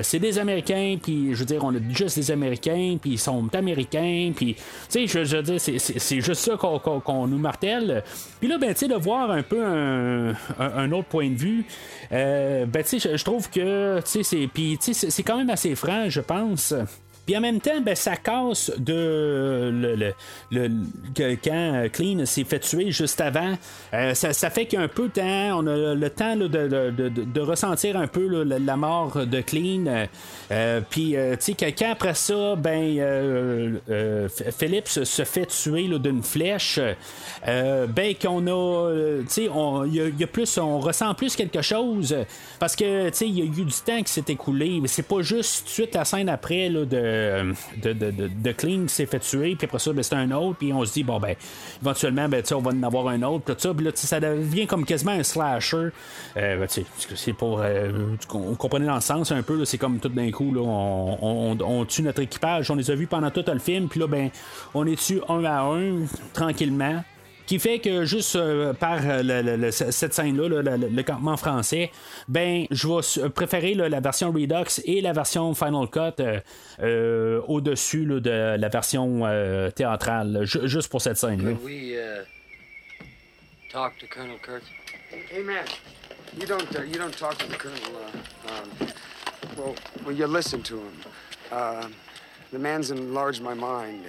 c'est des Américains, puis je veux dire, on a juste des Américains, puis ils sont américains, puis, tu sais, je, veux dire, c'est juste ça qu'on nous martèle. Puis là, ben, tu sais, de voir un peu un, autre point de vue, euh, ben, tu sais, je trouve que, tu sais, c'est quand même assez franc, je pense. Puis en même temps, ben, ça casse de le, le, quand Clean s'est fait tuer juste avant. Euh, ça, fait qu'un peu de temps, on a le temps de, de, ressentir un peu la, mort de Clean. Euh, puis, euh, tu sais, quand après ça, ben, Philippe se fait tuer d'une flèche. ben, qu'on a, tu sais, il y, a plus, on ressent plus quelque chose parce que, tu sais, il y a eu du temps qui s'est écoulé. Mais c'est pas juste de suite la scène après là, de de, de, de, Clean qui s'est fait tuer, puis après ça, ben, c'est un autre, puis on se dit, bon, ben, éventuellement, ben, on va en avoir un autre, ça, puis là, ça devient comme quasiment un slasher. Euh, ben, c'est pour. Euh, on le sens un peu, c'est comme tout d'un coup, là, on, on, tue notre équipage, on les a vus pendant tout le film, puis là, ben, on est tue un à un, tranquillement? Qui fait que juste par cette scène-là, le, campement français, ben, je vais préférer la version Redux et la version Final Cut au-dessus de la version théâtrale, juste pour cette scène-là. talk to Colonel Kurtz? Hey, man, you don't uh, you don't talk to the colonel. Uh, um, well, well, you listen to him. Uh, the man's enlarged my mind.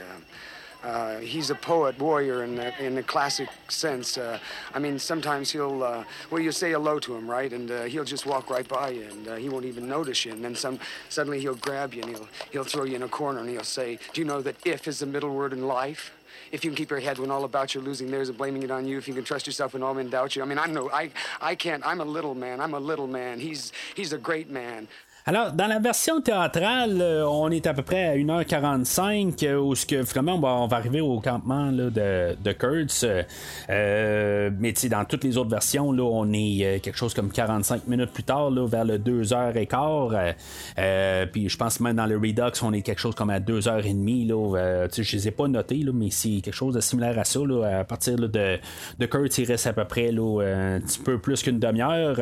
Uh, he's a poet, warrior in the, in the classic sense. Uh, I mean, sometimes he'll, uh, well, you say hello to him, right? And uh, he'll just walk right by you, and uh, he won't even notice you. And then some, suddenly he'll grab you and he'll, he'll throw you in a corner and he'll say, Do you know that if is the middle word in life? if you can keep your head when all about you losing theirs and blaming it on you, if you can trust yourself when all men doubt you. I mean, I know I I can't. I'm a little man. I'm a little man. He's he's a great man. Alors, dans la version théâtrale, euh, on est à peu près à 1h45 euh, où ce que on va, arriver au campement de, de Kurtz. Euh, mais dans toutes les autres versions, là, on est quelque chose comme 45 minutes plus tard, là, vers le 2h15. puis je pense même dans le Redux, on est quelque chose comme à 2h30. Là, je ne les ai pas notés, là, mais c'est quelque chose de similaire à ça. Là, à partir de, de Kurtz, il reste à peu près là, un petit peu plus qu'une demi-heure.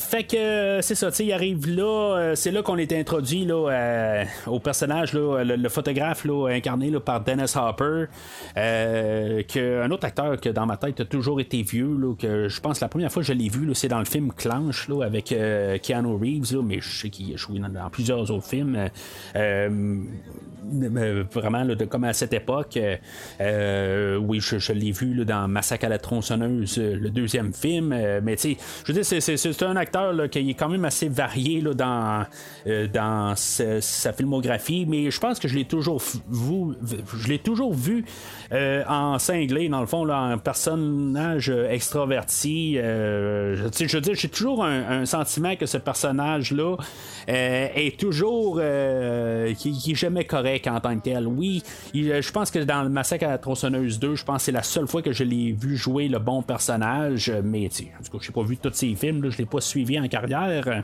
fait que c'est il arrive là, euh, c'est là qu'on est introduit là, euh, au personnage, le, photographe incarné par Dennis Hopper, euh, que, un autre acteur que dans ma tête a toujours été vieux, que je pense la première fois que je l'ai vu, c'est dans le film Clanche avec Keanu Reeves, mais je sais qu'il a joué dans, plusieurs autres films. vraiment de, comme à cette époque oui je, l'ai vu dans Massacre à la tronçonneuse le deuxième film mais tu sais je veux dire c'est, un acteur qui est quand même assez varié là, dans, euh, dans sa filmographie, mais je pense que je l'ai toujours vu, je l'ai toujours vu euh, en cinglé, dans le fond, là, un personnage extraverti. Euh, je, je veux dire, j'ai toujours un, sentiment que ce personnage-là est toujours qui, est jamais correct en tant que tel. Oui, je pense que dans le Massacre à la tronçonneuse 2, je pense que c'est la seule fois que je l'ai vu jouer le bon personnage, mais en tout cas, je n'ai pas vu tous ces films, je l'ai pas suivi en carrière.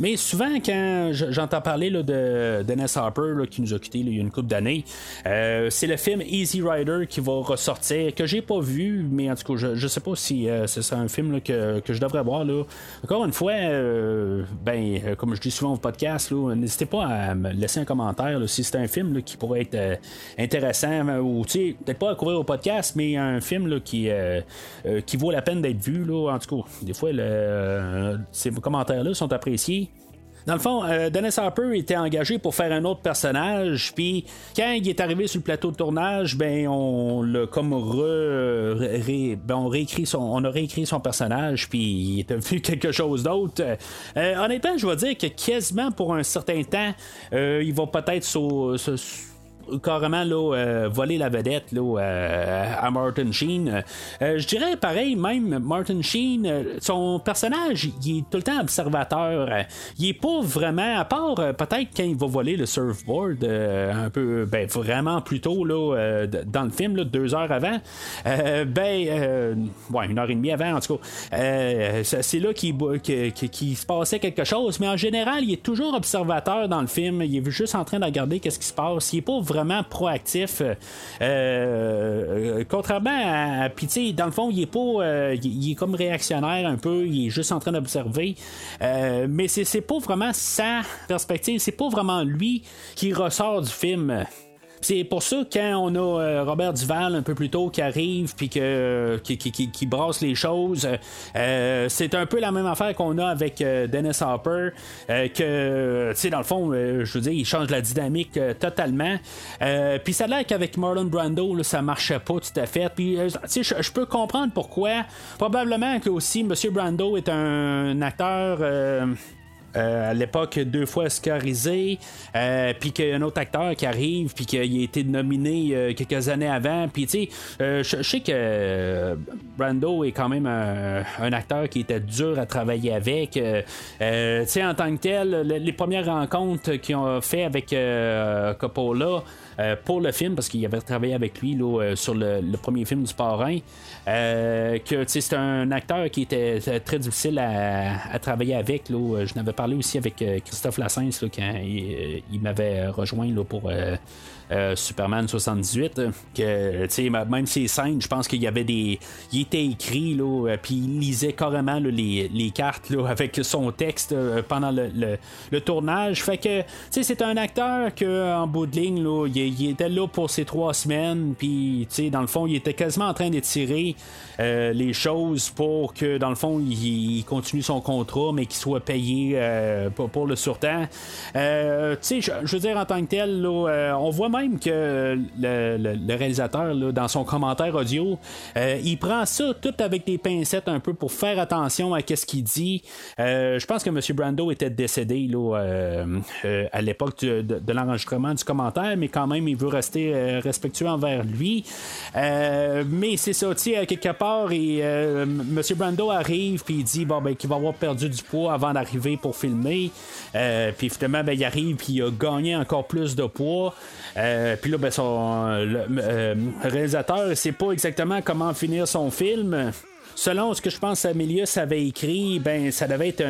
Mais souvent, quand j'entends parler de Dennis Harper qui nous a quittés il y a une couple d'années, euh, c'est le film Easy Rider qui va ressortir, que j'ai pas vu, mais en tout cas, je, je sais pas si euh, c'est un film que, je devrais voir. Là. Encore une fois, euh, ben, comme je dis souvent au podcast, n'hésitez pas à me laisser un commentaire si c'est un film qui pourrait être intéressant, ou peut-être pas à couvrir au podcast, mais un film qui, qui vaut la peine d'être vu. Là. En tout cas, des fois, ces commentaires-là sont appréciés. Dans le fond, euh, Dennis Harper était engagé pour faire un autre personnage, puis quand il est arrivé sur le plateau de tournage, ben on l'a comme re, ben, on réécrit son, on a réécrit son personnage, puis il est devenu *laughs* quelque chose d'autre. Euh, honnêtement, je vais dire que quasiment pour un certain temps, euh, il va peut-être se carrément euh, voler la vedette euh, à Martin Sheen. Euh, je dirais pareil, même Martin Sheen, son personnage, il est tout le temps observateur. il est pas vraiment, à part peut-être quand il va voler le surfboard, un peu, ben vraiment plus tôt dans le film, deux heures avant. ben, ouais, une heure et demie avant, en tout cas. c'est là qu'il, se passait quelque chose, mais en général, il est toujours observateur dans le film. Il est juste en train de qu'est-ce qui se passe. Il est pas vraiment proactif. Euh, euh, contrairement à, Pitié, dans le fond, il est pas. Euh, il, est comme réactionnaire un peu, il est juste en train d'observer. mais c'est pas vraiment sa perspective, c'est pas vraiment lui qui ressort du film. C'est pour ça quand on a euh, Robert Duval un peu plus tôt qui arrive puis que, qui, qui, brasse les choses, euh, c'est un peu la même affaire qu'on a avec euh, Dennis Hopper, que, tu sais, dans le fond, je veux dire, il change la dynamique totalement. puis ça a l'air qu'avec Marlon Brando, là, ça marchait pas tout à fait. Puis, tu sais, je peux comprendre pourquoi. Probablement que aussi, M. Brando est un acteur euh, à l'époque deux fois oscarisé, euh, puis qu'il y a un autre acteur qui arrive, puis qu'il a été nominé euh, quelques années avant. Puis tu sais, je sais que Brando est quand même un, acteur qui était dur à travailler avec. tu sais, en tant que tel, les premières rencontres qu'ils ont fait avec Coppola. Pour le film, parce qu'il avait travaillé avec lui là, sur le, premier film du parrain, que c'est un acteur qui était très difficile à, travailler avec. Là, je n'avais parlé aussi avec Christophe Lassens quand il, m'avait rejoint là, pour euh, Superman 78, que même ces scènes, je pense qu'il y avait des. Il était écrit, là, euh, puis il lisait carrément les, cartes là, *laughs* avec son texte euh, pendant le, tournage. Fait que c'est un acteur que en bout de ligne, là, il, était là pour ces trois semaines, puis dans le fond, il était quasiment en train d'étirer les choses pour que dans le fond, il, continue son contrat, mais qu'il soit payé pour, pour, le surtemps. je, je veux dire, en tant que tel, on voit même que le, réalisateur, dans son commentaire audio, euh, il prend ça tout avec des pincettes un peu pour faire attention à ce qu'il dit. Euh, je pense que M. Brando était décédé euh, à l'époque de, l'enregistrement du commentaire, mais quand même, il veut rester respectueux envers lui. mais c'est ça, tu sais, quelque part, et, M. Brando arrive, puis il dit bon, ben, qu'il va avoir perdu du poids avant d'arriver pour filmer. puis finalement, ben, il arrive, puis il a gagné encore plus de poids. Puis là, ben, son le, euh, réalisateur ne sait pas exactement comment finir son film selon ce que je pense Amelius avait écrit, ben ça devait être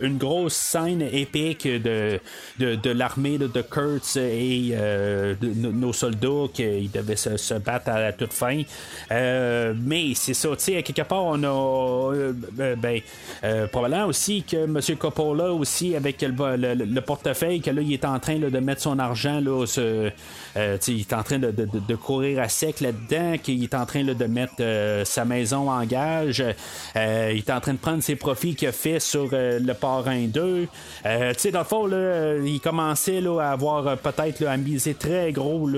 une grosse scène épique de, de, l'armée de, Kurtz et euh, de, nos soldats qui devaient se, battre à la toute fin. Euh, mais c'est ça, tu sais, quelque part, on a. Euh, ben, probablement aussi que M. Coppola, aussi, avec le, portefeuille, que là, il est en train de mettre son argent, là, il est en train de, courir à sec là-dedans, qu'il est en train de mettre sa maison en gage. Euh, il est en train de prendre ses profits qu'il a fait sur euh, le parrain 2. Euh, tu sais, dans le fond, il commençait à avoir peut-être à miser très gros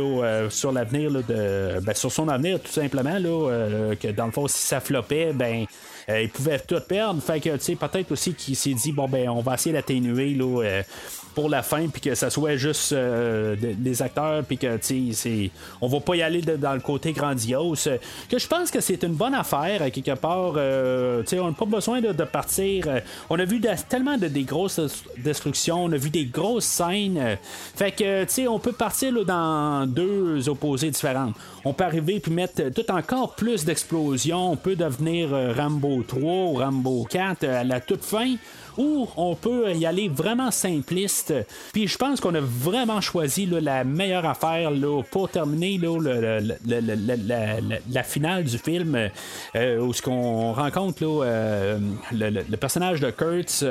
sur l'avenir de. Ben, sur son avenir, tout simplement. Que dans le fond, si ça floppait, ben. il pouvait tout perdre. Fait que, tu sais, peut-être aussi qu'il s'est dit, bon, ben, on va essayer d'atténuer, là, pour la fin, puis que ça soit juste euh, des acteurs, puis que c'est, on va pas y aller dans le côté grandiose. Que je pense que c'est une bonne affaire, quelque part. Euh, on n'a pas besoin de, partir. Euh, on a vu tellement de des grosses destructions, on a vu des grosses scènes. fait que, tu sais, on peut partir dans deux opposés différentes. On peut arriver puis mettre tout encore plus d'explosions. On peut devenir Rambo 3 ou Rambo 4 à la toute fin ou on peut y aller vraiment simpliste. Puis je pense qu'on a vraiment choisi la meilleure affaire pour terminer la, finale du film, euh, où ce qu'on rencontre euh, le, personnage de Kurtz.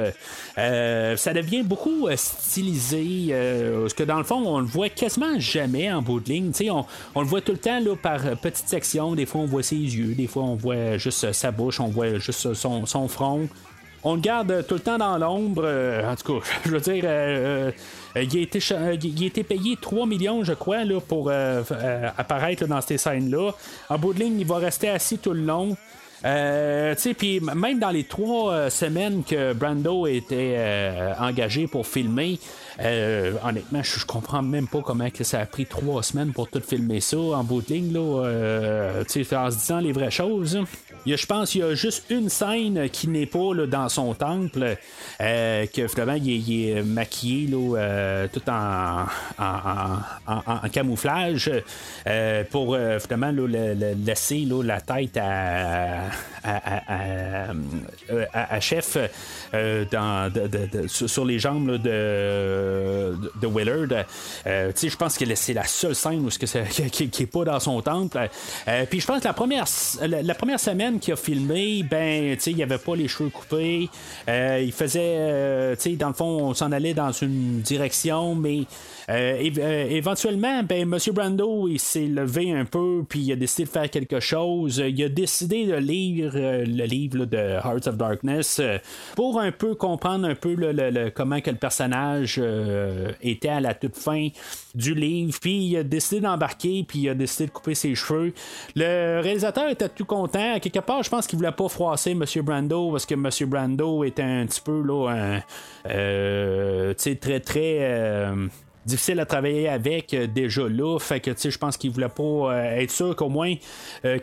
Euh, ça devient beaucoup stylisé, parce que dans le fond, on le voit quasiment jamais en bout de ligne. On, le voit tout le temps par petites sections. Des fois, on voit ses yeux, des fois, on voit juste sa bouche, on voit juste son front on le garde tout le temps dans l'ombre. Euh, en tout cas, *laughs* je veux dire, euh, euh, il, a été, il, a été, payé 3 millions, je crois, là, pour apparaître dans ces scènes-là. En bout de ligne, il va rester assis tout le long. Euh, puis même dans les trois semaines que Brando était engagé pour filmer, honnêtement, je, comprends même pas comment que ça a pris trois semaines pour tout filmer ça en bout de ligne, là, en se disant les vraies choses. Je pense qu'il y a juste une scène qui n'est pas dans son temple, euh, que finalement il est, maquillé euh, tout en, en, camouflage euh, pour finalement laisser la tête à, à, chef dans, sur les jambes de, Willard. je pense que c'est la seule scène où ce que *laughs* qui n'est pas dans son temple. Puis je pense que la première, la première semaine, qui a filmé, ben, il n'y avait pas les cheveux coupés. Euh, il faisait, euh, dans le fond, on s'en allait dans une direction, mais euh, éventuellement, ben, M. Brando, il s'est levé un peu, puis il a décidé de faire quelque chose. Il a décidé de lire le livre de Hearts of Darkness pour un peu comprendre un peu le, comment que le personnage était à la toute fin du livre. Puis il a décidé d'embarquer, puis il a décidé de couper ses cheveux. Le réalisateur était tout content. À quelque part, je pense qu'il voulait pas froisser M. Brando parce que M. Brando était un petit peu là, euh, très très. Euh, difficile à travailler avec déjà là. Fait que je pense qu'il voulait pas être sûr qu'au moins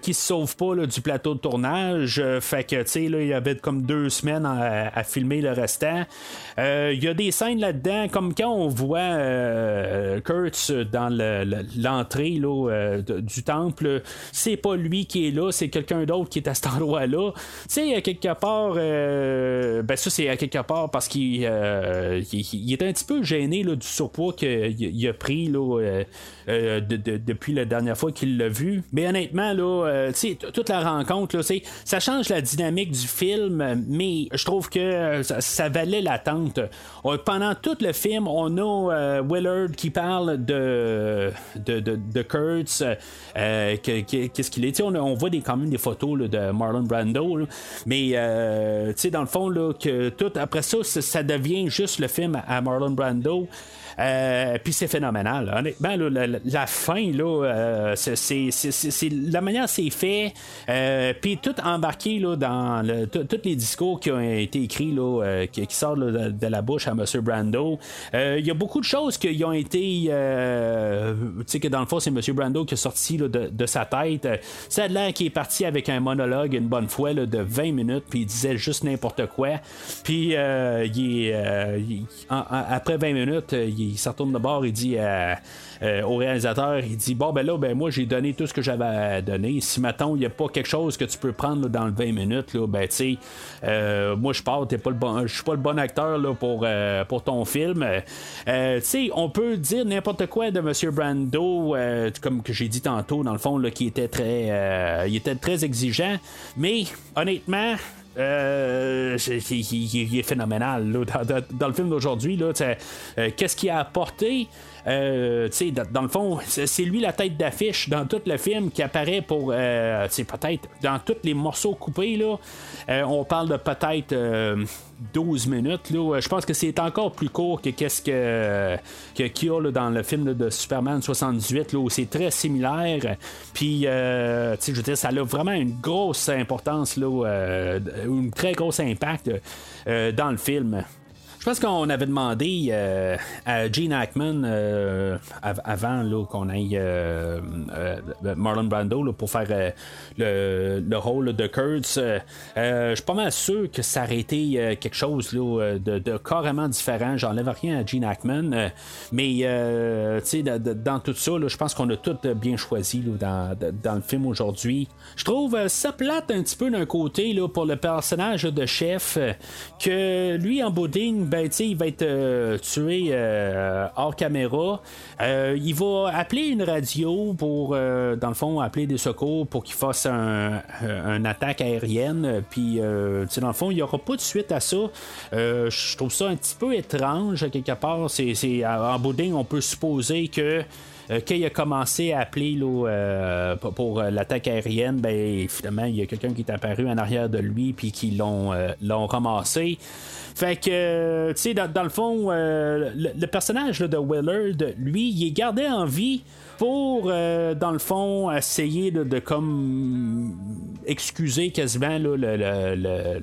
qu'il se sauve pas du plateau de tournage. fait que tu sais, là, il y avait comme deux semaines à, filmer le restant. Il y a des scènes là-dedans, comme quand on voit Kurtz dans l'entrée du temple, c'est pas lui qui est là, c'est quelqu'un d'autre qui est à cet endroit-là. Tu sais, quelque part, ben ça c'est à quelque part parce qu'il est un petit peu gêné là, du surpoids qu'il a pris là, euh, euh, depuis la dernière fois qu'il l'a vu. Mais honnêtement, là, euh, toute la rencontre, là, ça change la dynamique du film, mais je trouve que ça, valait l'attente. Pendant tout le film, on a Willard qui parle de, de, de, Kurtz, qu'est-ce qu'il est. On, voit des, quand même des photos de Marlon Brando, mais dans le fond, que tout après ça, ça devient juste le film à Marlon Brando. Euh, puis c'est phénoménal. Honnêtement, la, fin, là, euh, c'est, la manière c'est fait. Euh, puis tout embarqué là, dans tous les discours qui ont été écrits, là, qui, sortent de, la bouche à M. Brando. Il y a beaucoup de choses qui ont été. tu sais, que dans le fond, c'est M. Brando qui est sorti de, sa tête. A l'air qu'il est parti avec un monologue une bonne fois de 20 minutes, puis il disait juste n'importe quoi. Puis il, après 20 minutes, il il se retourne de bord, il dit euh, au réalisateur, il dit Bon, ben là, ben moi, j'ai donné tout ce que j'avais à donner. Si, maintenant il n'y a pas quelque chose que tu peux prendre dans le 20 minutes, là, ben, tu sais, euh, moi, je pars, t'es pas le bon, je suis pas le bon acteur là, pour, euh, pour ton film. tu sais, on peut dire n'importe quoi de M. Brando, comme que j'ai dit tantôt, dans le fond, là, qui était très, il était très exigeant, mais honnêtement, euh, il, est phénoménal. dans, le film d'aujourd'hui, euh, qu'est-ce qu'il a apporté euh, dans, le fond, c'est lui la tête d'affiche dans tout le film qui apparaît pour, euh, peut-être dans tous les morceaux coupés. Là, euh, on parle de peut-être 12 minutes. Là. Je pense que c'est encore plus court que qu'est-ce que, qu'il y a dans le film de Superman 78, là, où c'est très similaire. Puis, je veux dire, ça a vraiment une grosse importance, là, une très grosse impact dans le film. Pense qu'on avait demandé euh, à Gene Hackman euh, avant qu'on aille euh, Marlon Brando pour faire le, rôle de Kurtz. je suis pas mal sûr que ça aurait été quelque chose de, carrément différent. J'enlève rien à Gene Hackman. mais dans tout ça, je pense qu'on a tout bien choisi dans, le film aujourd'hui. Je trouve ça plate un petit peu d'un côté pour le personnage de chef que lui en bouding ben, il va être euh, tué euh, hors caméra. Euh, il va appeler une radio pour, dans le fond, appeler des secours pour qu'il fasse un, une attaque aérienne. Puis, dans le fond, il n'y aura pas de suite à ça. Je trouve ça un petit peu étrange, quelque part. C'est, en boudin, on peut supposer que quand il a commencé à appeler pour, l'attaque aérienne, ben, finalement, il y a quelqu'un qui est apparu en arrière de lui puis qui l'ont, ramassé. Fait que, euh, tu sais, dans, le fond, euh, le, personnage de Willard, lui, il est gardé en vie pour, euh, dans le fond, essayer de, comme excuser quasiment le, le,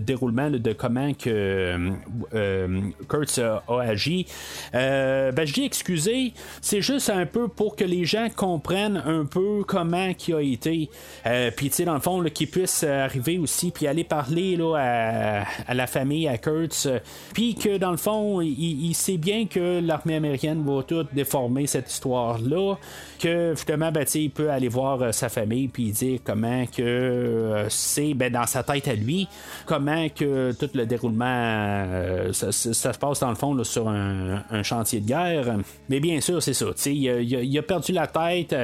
déroulement de comment que euh, Kurtz a, agi. Euh, ben, je dis excusez, c'est juste un peu pour que les gens comprennent un peu comment qui a été. Euh, puis, tu sais, dans le fond, qu'ils puissent arriver aussi, puis aller parler là, à, la famille, à Kurtz. Puis que, dans le fond, il, sait bien que l'armée américaine va tout déformer cette histoire-là. Que, justement, ben, il peut aller voir sa famille, puis dire comment que c'est ben, dans sa tête à lui comment que tout le déroulement, euh, ça, se passe dans le fond sur un, chantier de guerre. Mais bien sûr, c'est ça. Il a, perdu la tête,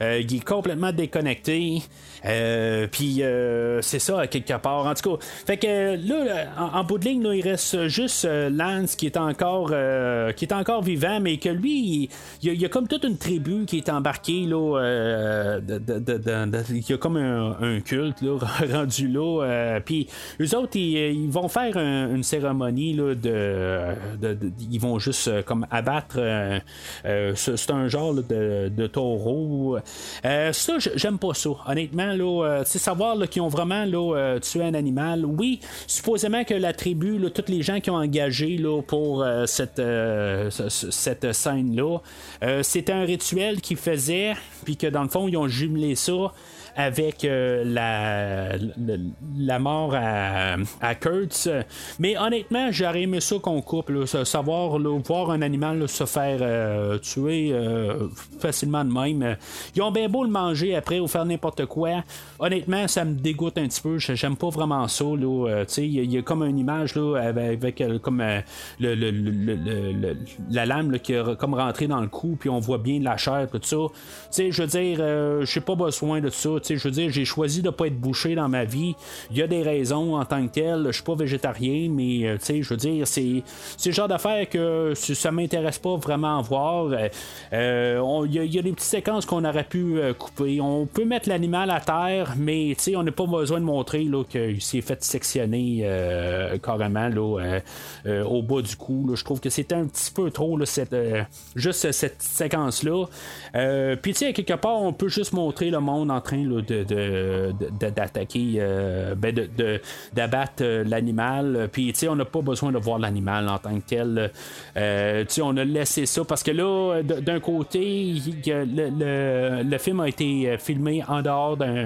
euh, il est complètement déconnecté. Euh, puis c'est ça, quelque part. En tout cas, fait que là, en, bout de ligne, il reste juste Lance qui est encore qui est encore vivant, mais que lui, il, y a comme toute une tribu qui est embarquée, là, il y a comme un, culte, là, *laughs* rendu là, puis eux autres, ils, vont faire une cérémonie, là, de, ils vont juste comme abattre, c'est un genre de, taureau. ça, j'aime pas ça. Honnêtement, là, savoir qu'ils ont vraiment là, tué un animal. Oui, supposément que la tribu, là, tous les gens qui ont engagé pour cette, cette scène-là, c'était un rituel qu'ils faisaient, puis que dans le fond, ils ont jumelé ça avec euh, la, mort à, Kurtz. Mais honnêtement, j'aurais aimé ça qu'on coupe, savoir voir un animal se faire euh, tuer euh, facilement de même. Ils ont bien beau le manger après ou faire n'importe quoi. Honnêtement, ça me dégoûte un petit peu. J'aime pas vraiment ça. Il y, a comme une image là, avec, comme la lame qui est comme rentrée dans le cou, puis on voit bien la chair, tout ça. Je veux dire, j'ai pas besoin de ça je veux dire, j'ai choisi de pas être bouché dans ma vie. Il y a des raisons en tant que tel. Je suis pas végétarien, mais euh, je veux dire, c'est le genre d'affaires que ça m'intéresse pas vraiment à voir. Euh, euh, il y, a des petites séquences qu'on aurait pu couper. On peut mettre l'animal à terre, mais on n'a pas besoin de montrer qu'il s'est fait sectionner carrément là, au bas du cou. Je trouve que c'était un petit peu trop cette, juste cette séquence-là. Puis, tu sais, quelque part, on peut juste montrer le monde en train d'attaquer, euh, ben de, d'abattre euh, l'animal. Puis, tu on n'a pas besoin de voir l'animal en tant que tel. Euh, on a laissé ça parce que là, d'un côté, le, le, film a été filmé en dehors d'un,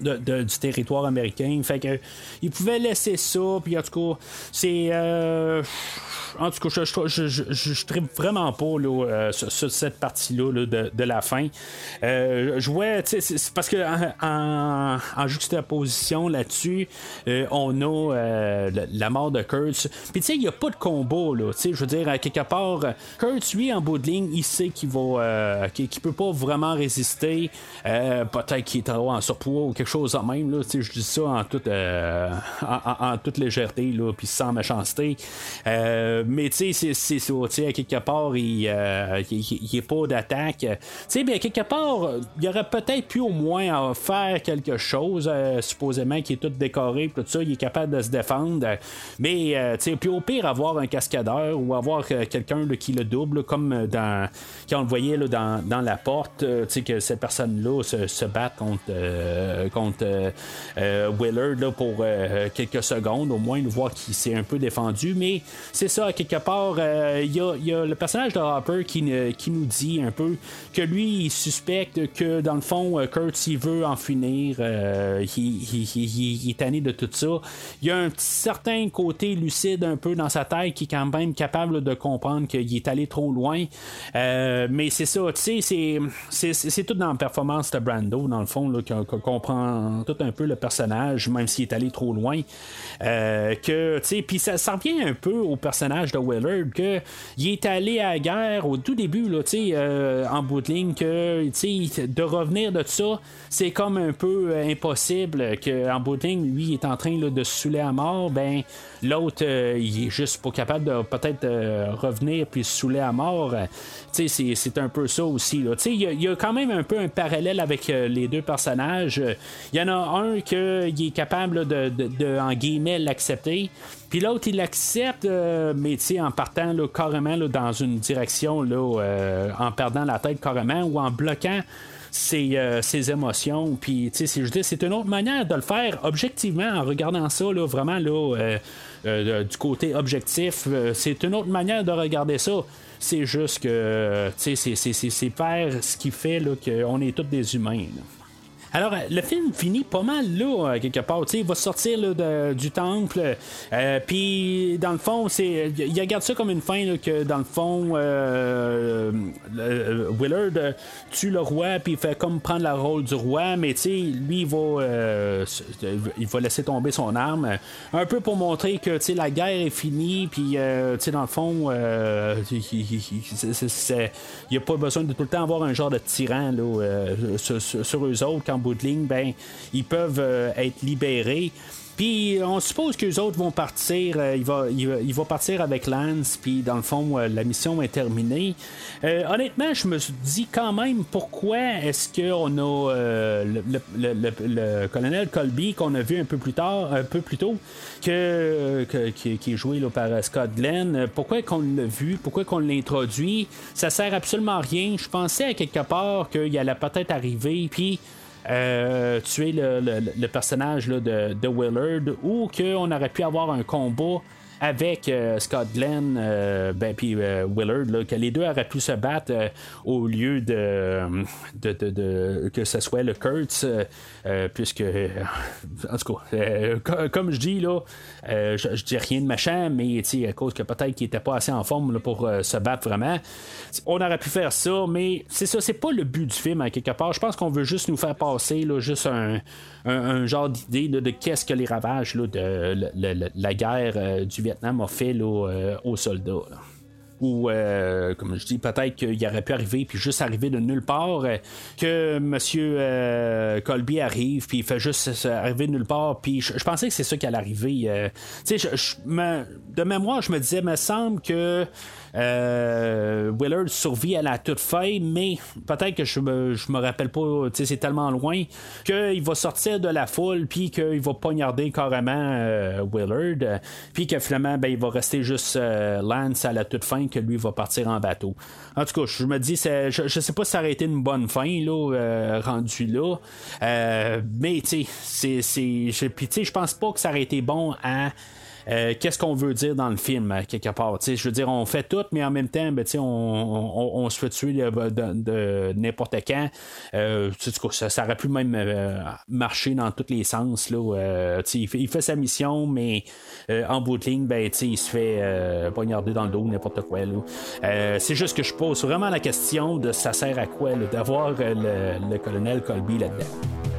du territoire américain. Fait que, il pouvait laisser ça. Puis, en tout cas, c'est en tout cas, je, je, je, je vraiment pas là, sur, cette partie-là de, de, la fin. je vois, c'est parce que en, juxtaposition là-dessus, euh, on a euh, la, mort de Kurtz. Puis tu sais, il n'y a pas de combat, là. Tu sais, je veux dire, quelque part, Kurtz, lui, en bout de ligne, il sait qu'il va. Euh, qu'il, peut pas vraiment résister. peut-être qu'il est trop en surpoids ou quelque chose en même, là. Je dis ça en toute, en, toute légèreté, là, puis sans méchanceté. mais tu sais, c'est, ça. À quelque part, il n'y a pas d'attaque. Tu sais, bien, quelque part, il aurait peut-être pu au moins faire quelque chose, euh, supposément qui est tout décoré, tout ça, il est capable de se défendre. Mais, euh, tu sais, puis au pire, avoir un cascadeur ou avoir euh, quelqu'un qui le double, comme dans quand on le voyait là, dans, dans la porte, tu sais, que ces personnes-là se, se, battent contre, contre Willard là, pour quelques secondes, au moins, voir qu'il s'est un peu défendu. Mais c'est ça, quelque part, il y a, y, a, le personnage de Hopper qui, qui nous dit un peu que lui, il suspecte que dans le fond, Kurt, s'il veut en finir, euh, il, est tanné de tout ça. Il y a un certain côté lucide un peu dans sa tête qui est quand même capable de comprendre qu'il est allé trop loin. Euh, mais c'est ça, tu sais, c'est tout dans la performance de Brando, dans le fond, qu'on comprend tout un peu le personnage, même s'il est allé trop loin. Euh, puis ça, revient un peu au personnage de Willard, que il est allé à la guerre au tout début, là, sais, en bout de ligne, que, de revenir de ça, c'est comme un peu euh, impossible qu'en bout de ligne, lui, est en train de se saouler à mort, ben l'autre, euh, il est juste pas capable de peut-être euh, revenir puis se saouler à mort. c'est, un peu ça aussi. Il y, a quand même un peu un parallèle avec les deux personnages. Il y en a un qui est capable de, de, en guillemets, l'accepter. Puis l'autre, il l'accepte, mais en partant carrément dans une direction, là, en perdant la tête carrément ou en bloquant ses, ses émotions. Puis, tu sais, c'est une autre manière de le faire objectivement en regardant ça, là, vraiment, là, euh, euh, du côté objectif. Euh, c'est une autre manière de regarder ça. C'est juste que, tu sais, c'est faire ce qui fait qu'on est tous des humains. Alors, euh, le film finit pas mal là, euh, quelque part. il va sortir du temple. Euh, puis, dans le fond, c'est, il regarde ça comme une fin que, dans le fond, Willard tue le roi, puis il fait comme prendre la rôle du roi. Mais, tu lui, il va, il va laisser tomber son arme. Un peu pour montrer que, tu la guerre est finie. Puis, tu dans le fond, il n'y a pas besoin de tout le temps avoir un genre de tyran là, sur, eux autres de ligne, ben, ils peuvent euh, être libérés. Puis on suppose que les autres vont partir. euh, il, va, il, va, partir avec Lance. Puis dans le fond, euh, la mission est terminée. Honnêtement, je me suis dit quand même pourquoi est-ce qu'on a le, colonel Colby qu'on a vu un peu plus tard, un peu plus tôt, que, qui, est joué là, par Scott Glenn? Pourquoi qu'on l'a vu, pourquoi qu'on l'introduit, ça sert absolument à rien. Je pensais à quelque part qu'il allait peut-être arriver, puis euh, tuer le, le- le personnage de, de Willard ou qu'on aurait pu avoir un combat avec euh, Scott Glenn euh, ben, puis euh, Willard que les deux auraient pu se battre au lieu de, que ce soit le Kurtz puisque en tout cas co- comme je dis là je, je dis rien de machin mais à cause que peut-être qu'il était pas assez en forme pour se battre vraiment. On aurait pu faire ça mais c'est ça c'est pas le but du film quelque part. Je pense qu'on veut juste nous faire passer là, juste un, un- genre d'idée de qu'est-ce que les ravages là, de la guerre euh, du Vietnam a fait euh, aux soldats. Ou, euh, comme je dis, peut-être qu'il aurait pu arriver, puis juste arriver de nulle part, euh, que M. Colby arrive, puis il fait juste arriver de nulle part, puis je, pensais que c'est ça qui allait arriver. tu sais, de mémoire, je me disais, me semble que euh, Willard survit à la toute fin, mais peut-être que je me, je me rappelle pas, c'est tellement loin, qu'il va sortir de la foule, puis qu'il va poignarder carrément euh, Willard, puis que finalement, ben, il va rester juste euh, Lance à la toute fin, que lui va partir en bateau. En tout cas, je me dis, je, je sais pas si ça aurait été une bonne fin, là, euh, rendu là, mais tu sais, je pense pas que ça aurait été bon à. Euh, qu'est-ce qu'on veut dire dans le film, à quelque part? Je veux dire, on fait tout, mais en même temps, ben, on, on- se fait tuer de, n'importe quand. Euh, ça, aurait pu même euh, marcher dans tous les sens. Là, Euh, il, fait, il fait sa mission, mais euh, en bout de ligne, ben, il se fait euh, poignarder dans le dos, n'importe quoi. Euh, c'est juste que je pose vraiment la question de ça sert à quoi d'avoir euh, le colonel Colby là-dedans.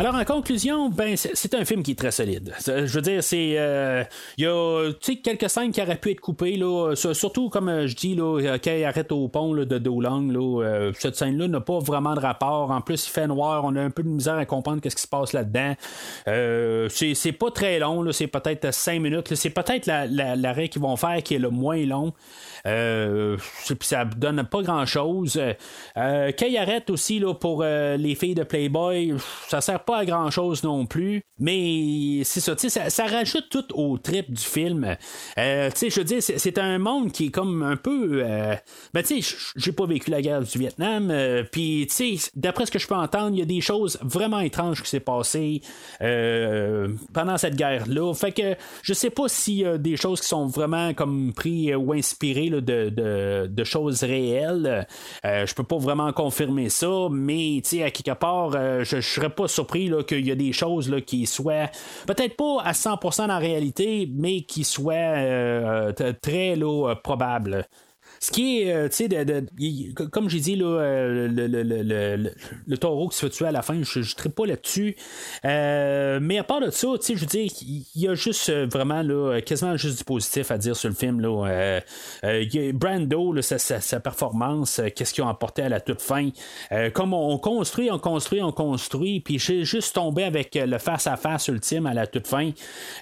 Alors en conclusion, ben c'est un film qui est très solide. Je veux dire, c'est euh, il y a quelques scènes qui auraient pu être coupées là, sur- surtout comme euh, je dis là, euh, quand il arrête au pont là, de Dolang là, euh, cette scène-là n'a pas vraiment de rapport. En plus, il fait noir, on a un peu de misère à comprendre qu'est-ce qui se passe là-dedans. Euh, c'est pas très long, c'est peut-être cinq minutes. là. C'est peut-être la- la- l'arrêt qu'ils vont faire qui est le moins long. Euh, ça donne pas grand chose. Euh, aussi là, pour euh, les filles de Playboy, ça sert pas à grand chose non plus. Mais c'est ça, ça, ça rajoute tout au trip du film. Euh, je veux dire, c'est, un monde qui est comme un peu. euh, ben, tu sais, j'ai pas vécu la guerre du Vietnam. Puis, tu sais, d'après ce que je peux entendre, il y a des choses vraiment étranges qui s'est passées pendant cette guerre-là. Fait que je sais pas s'il y a des choses qui sont vraiment comme pris ou inspirées de, choses réelles. Euh, je peux pas vraiment confirmer ça, mais à quelque part, euh, je, je serais pas surpris qu'il y a des choses là, qui soient peut-être pas à 100% dans la réalité, mais qui soient euh, très là, probables. Ce qui est, euh, tu sais, de, comme j'ai dit, là, euh, le, le- le- le- taureau qui se fait tuer à la fin, je ne pas là-dessus. Euh, mais à part de ça, tu sais, je veux dire, il y a juste vraiment, là, quasiment juste du positif à dire sur le film. Là. A Brando, sa, sa- performance, qu'est-ce qu'ils ont apporté à la toute fin. Comme on, on construit, on construit, on construit, puis j'ai juste tombé avec le face-à-face ultime à la toute fin.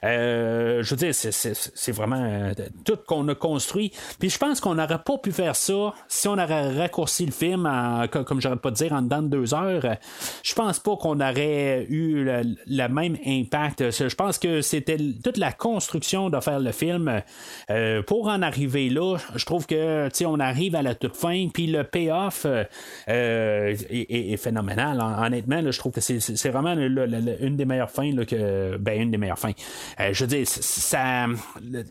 Je veux dire, c'est- vraiment tout qu'on a construit. Puis je pense qu'on n'aurait pas pu faire ça si on aurait raccourci le film, en, co- comme j'aurais pas de dire, en dedans de deux heures. Je pense pas qu'on aurait eu le, même impact. Je pense que c'était toute la construction de faire le film. Euh, pour en arriver là, je trouve que on arrive à la toute fin, puis le payoff euh, est, phénoménal. Hon- Honnêtement, je trouve que c'est- vraiment une des meilleures fins que ben une des meilleures fins. Euh, je veux dire, ça,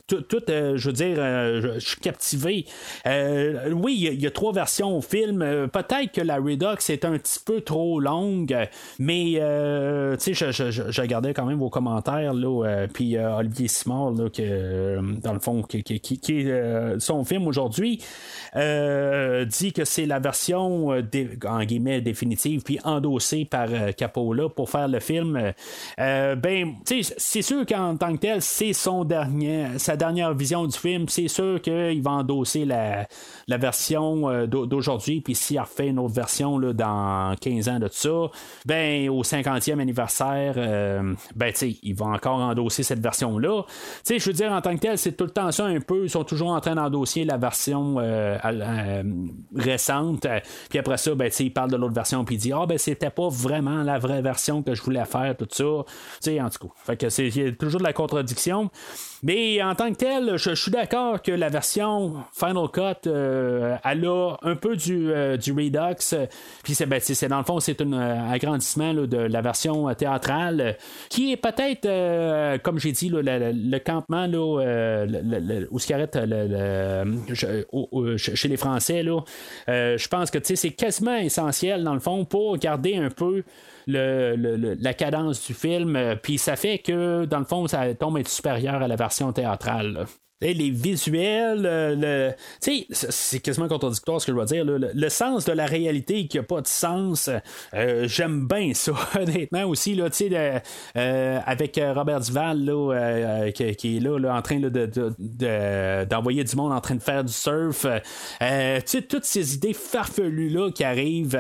tout, je veux dire, je suis captivé. Euh, oui, il y a- trois versions au film. Euh, Peut-être que la Redux est un petit peu trop longue, mais euh, je, regardais quand même vos commentaires euh, puis Olivier Simard que dans le fond, qui, son film aujourd'hui, dit que c'est la version en guillemets définitive puis endossée par Capola pour faire le film. Ben, c'est sûr qu'en tant que tel, c'est son dernier, sa dernière vision du film. C'est sûr qu'il va endosser la, la, la version euh, d'aujourd'hui, puis s'il refait une autre version là, dans 15 ans de tout ça, ben au 50e anniversaire, euh, ben tu il va encore endosser cette version-là. Tu je veux dire, en tant que tel, c'est tout le temps ça un peu. Ils sont toujours en train d'endosser la version euh, récente. Puis après ça, ben, il parle de l'autre version, puis il dit Ah, ben, c'était pas vraiment la vraie version que je voulais faire, tout ça. Tu sais, en tout cas. Fait que c'est toujours de la contradiction. Mais en tant que tel, je, suis d'accord que la version Final Cut, euh, elle a un peu du, euh, du Redux. Puis c'est, ben, c'est, dans le fond, c'est un euh, agrandissement de la version théâtrale qui est peut-être, comme j'ai dit, le, campement où arrête chez les Français. Je pense que c'est quasiment essentiel, dans le fond, pour garder un peu le, la cadence du film. Euh, puis ça fait que, dans le fond, ça tombe être supérieur à la version théâtrale les visuels, le, c'est quasiment contradictoire ce que je dois dire. Le, sens de la réalité qui n'a pas de sens, euh, j'aime bien ça, *laughs* honnêtement aussi. Là, euh, avec euh, Robert Duval là, qui, est là, en train d'envoyer du monde en train de faire du surf. toutes ces idées farfelues-là qui arrivent,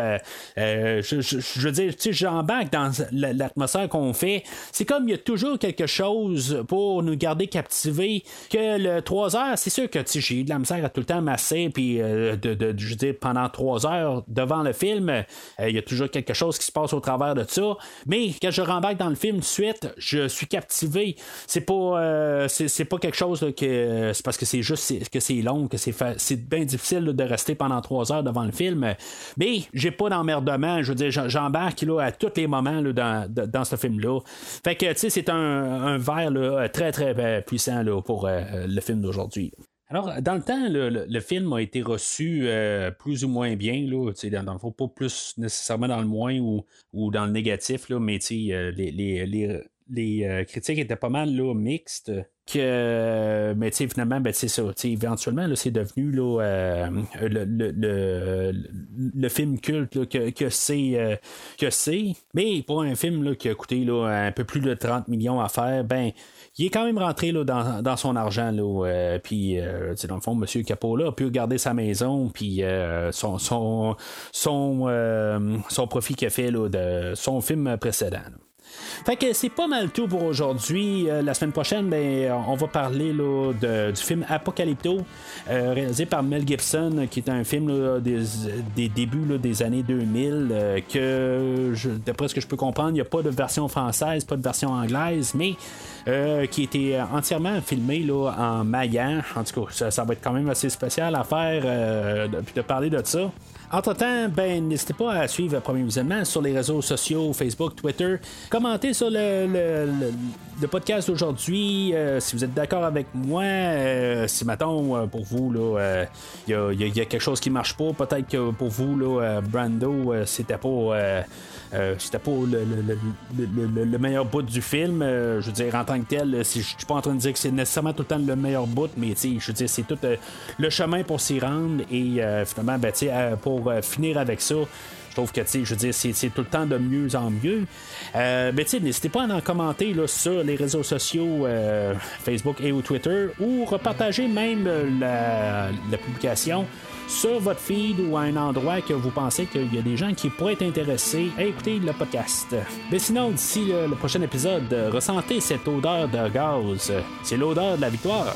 je, veux dire, j'embarque dans l'atmosphère qu'on fait. C'est comme il y a toujours quelque chose pour nous garder captivés que le 3 heures, c'est sûr que j'ai eu de la misère à tout le temps masser, puis euh, de, je veux pendant 3 heures devant le film, euh, il y a toujours quelque chose qui se passe au travers de ça. Mais quand je rembarque dans le film de suite, je suis captivé. C'est pas, euh, c'est, pas quelque chose que c'est parce que c'est juste que c'est long, que c'est, c'est bien difficile de rester pendant 3 heures devant le film. Mais j'ai pas d'emmerdement. Je veux dire, j'embarque là, à tous les moments dans, dans ce film-là. Fait que, tu sais, c'est un, un verre très, très puissant là, pour le film d'aujourd'hui. Alors, dans le temps, le, film a été reçu euh, plus ou moins bien, là, dans, dans le fond, pas plus nécessairement dans le moins ou, ou dans le négatif, là, mais euh, les, les, les, les euh, critiques étaient pas mal là, mixtes. Que, mais finalement, ben, ça. Éventuellement, c'est devenu là, le, le, le, film culte que, que c'est. Mais pour un film là, qui a coûté là, un peu plus de 30 millions à faire, ben il est quand même rentré là, dans, son argent. Là, euh, puis, euh, dans le fond, M. Capot a pu garder sa maison, puis euh, son, son, son, son profit qu'il a fait là, de son film précédent. Fait que c'est pas mal tout pour aujourd'hui. la semaine prochaine, ben, on va parler là, du film Apocalypto, réalisé par Mel Gibson, qui est un film des, des, débuts des années 2000, que d'après ce que je peux comprendre, il n'y a pas de version française, pas de version anglaise, mais euh, qui était entièrement filmé là, en maillant. En tout cas, ça, va être quand même assez spécial à faire, euh, de, de parler de ça. Entre-temps, ben, n'hésitez pas à suivre Premier Visionnement sur les réseaux sociaux, Facebook, Twitter. Commentez sur le, podcast d'aujourd'hui euh, si vous êtes d'accord avec moi. si, mettons, pour vous, il y, a quelque chose qui marche pas, peut-être que pour vous, là, Brando, c'était pas euh, c'était pas le, meilleur bout du film. Euh, je veux dire, en tant que tel, je suis pas en train de dire que c'est nécessairement tout le temps le meilleur bout, mais je veux dire, c'est tout euh, le chemin pour s'y rendre et finalement, ben, pour finir avec ça. Je trouve que, je veux dire, c'est, tout le temps de mieux en mieux. Euh, n'hésitez pas à en commenter là, sur les réseaux sociaux, Facebook et ou Twitter, ou repartager même la, la publication sur votre feed ou à un endroit que vous pensez qu'il y a des gens qui pourraient être intéressés à écouter le podcast. Mais sinon, d'ici le, prochain épisode, ressentez cette odeur de gaz. C'est l'odeur de la victoire.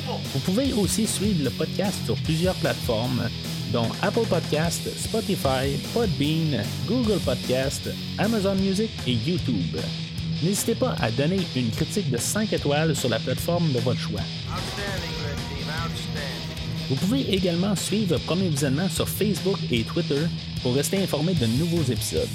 Vous pouvez aussi suivre le podcast sur plusieurs plateformes, dont Apple Podcast, Spotify, Podbean, Google Podcast, Amazon Music et YouTube. N'hésitez pas à donner une critique de 5 étoiles sur la plateforme de votre choix. Vous pouvez également suivre Premier Visionnement sur Facebook et Twitter pour rester informé de nouveaux épisodes.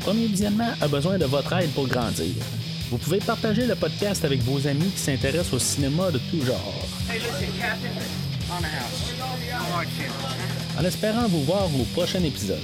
Premier visionnement a besoin de votre aide pour grandir. Vous pouvez partager le podcast avec vos amis qui s'intéressent au cinéma de tout genre. En espérant vous voir au prochain épisode.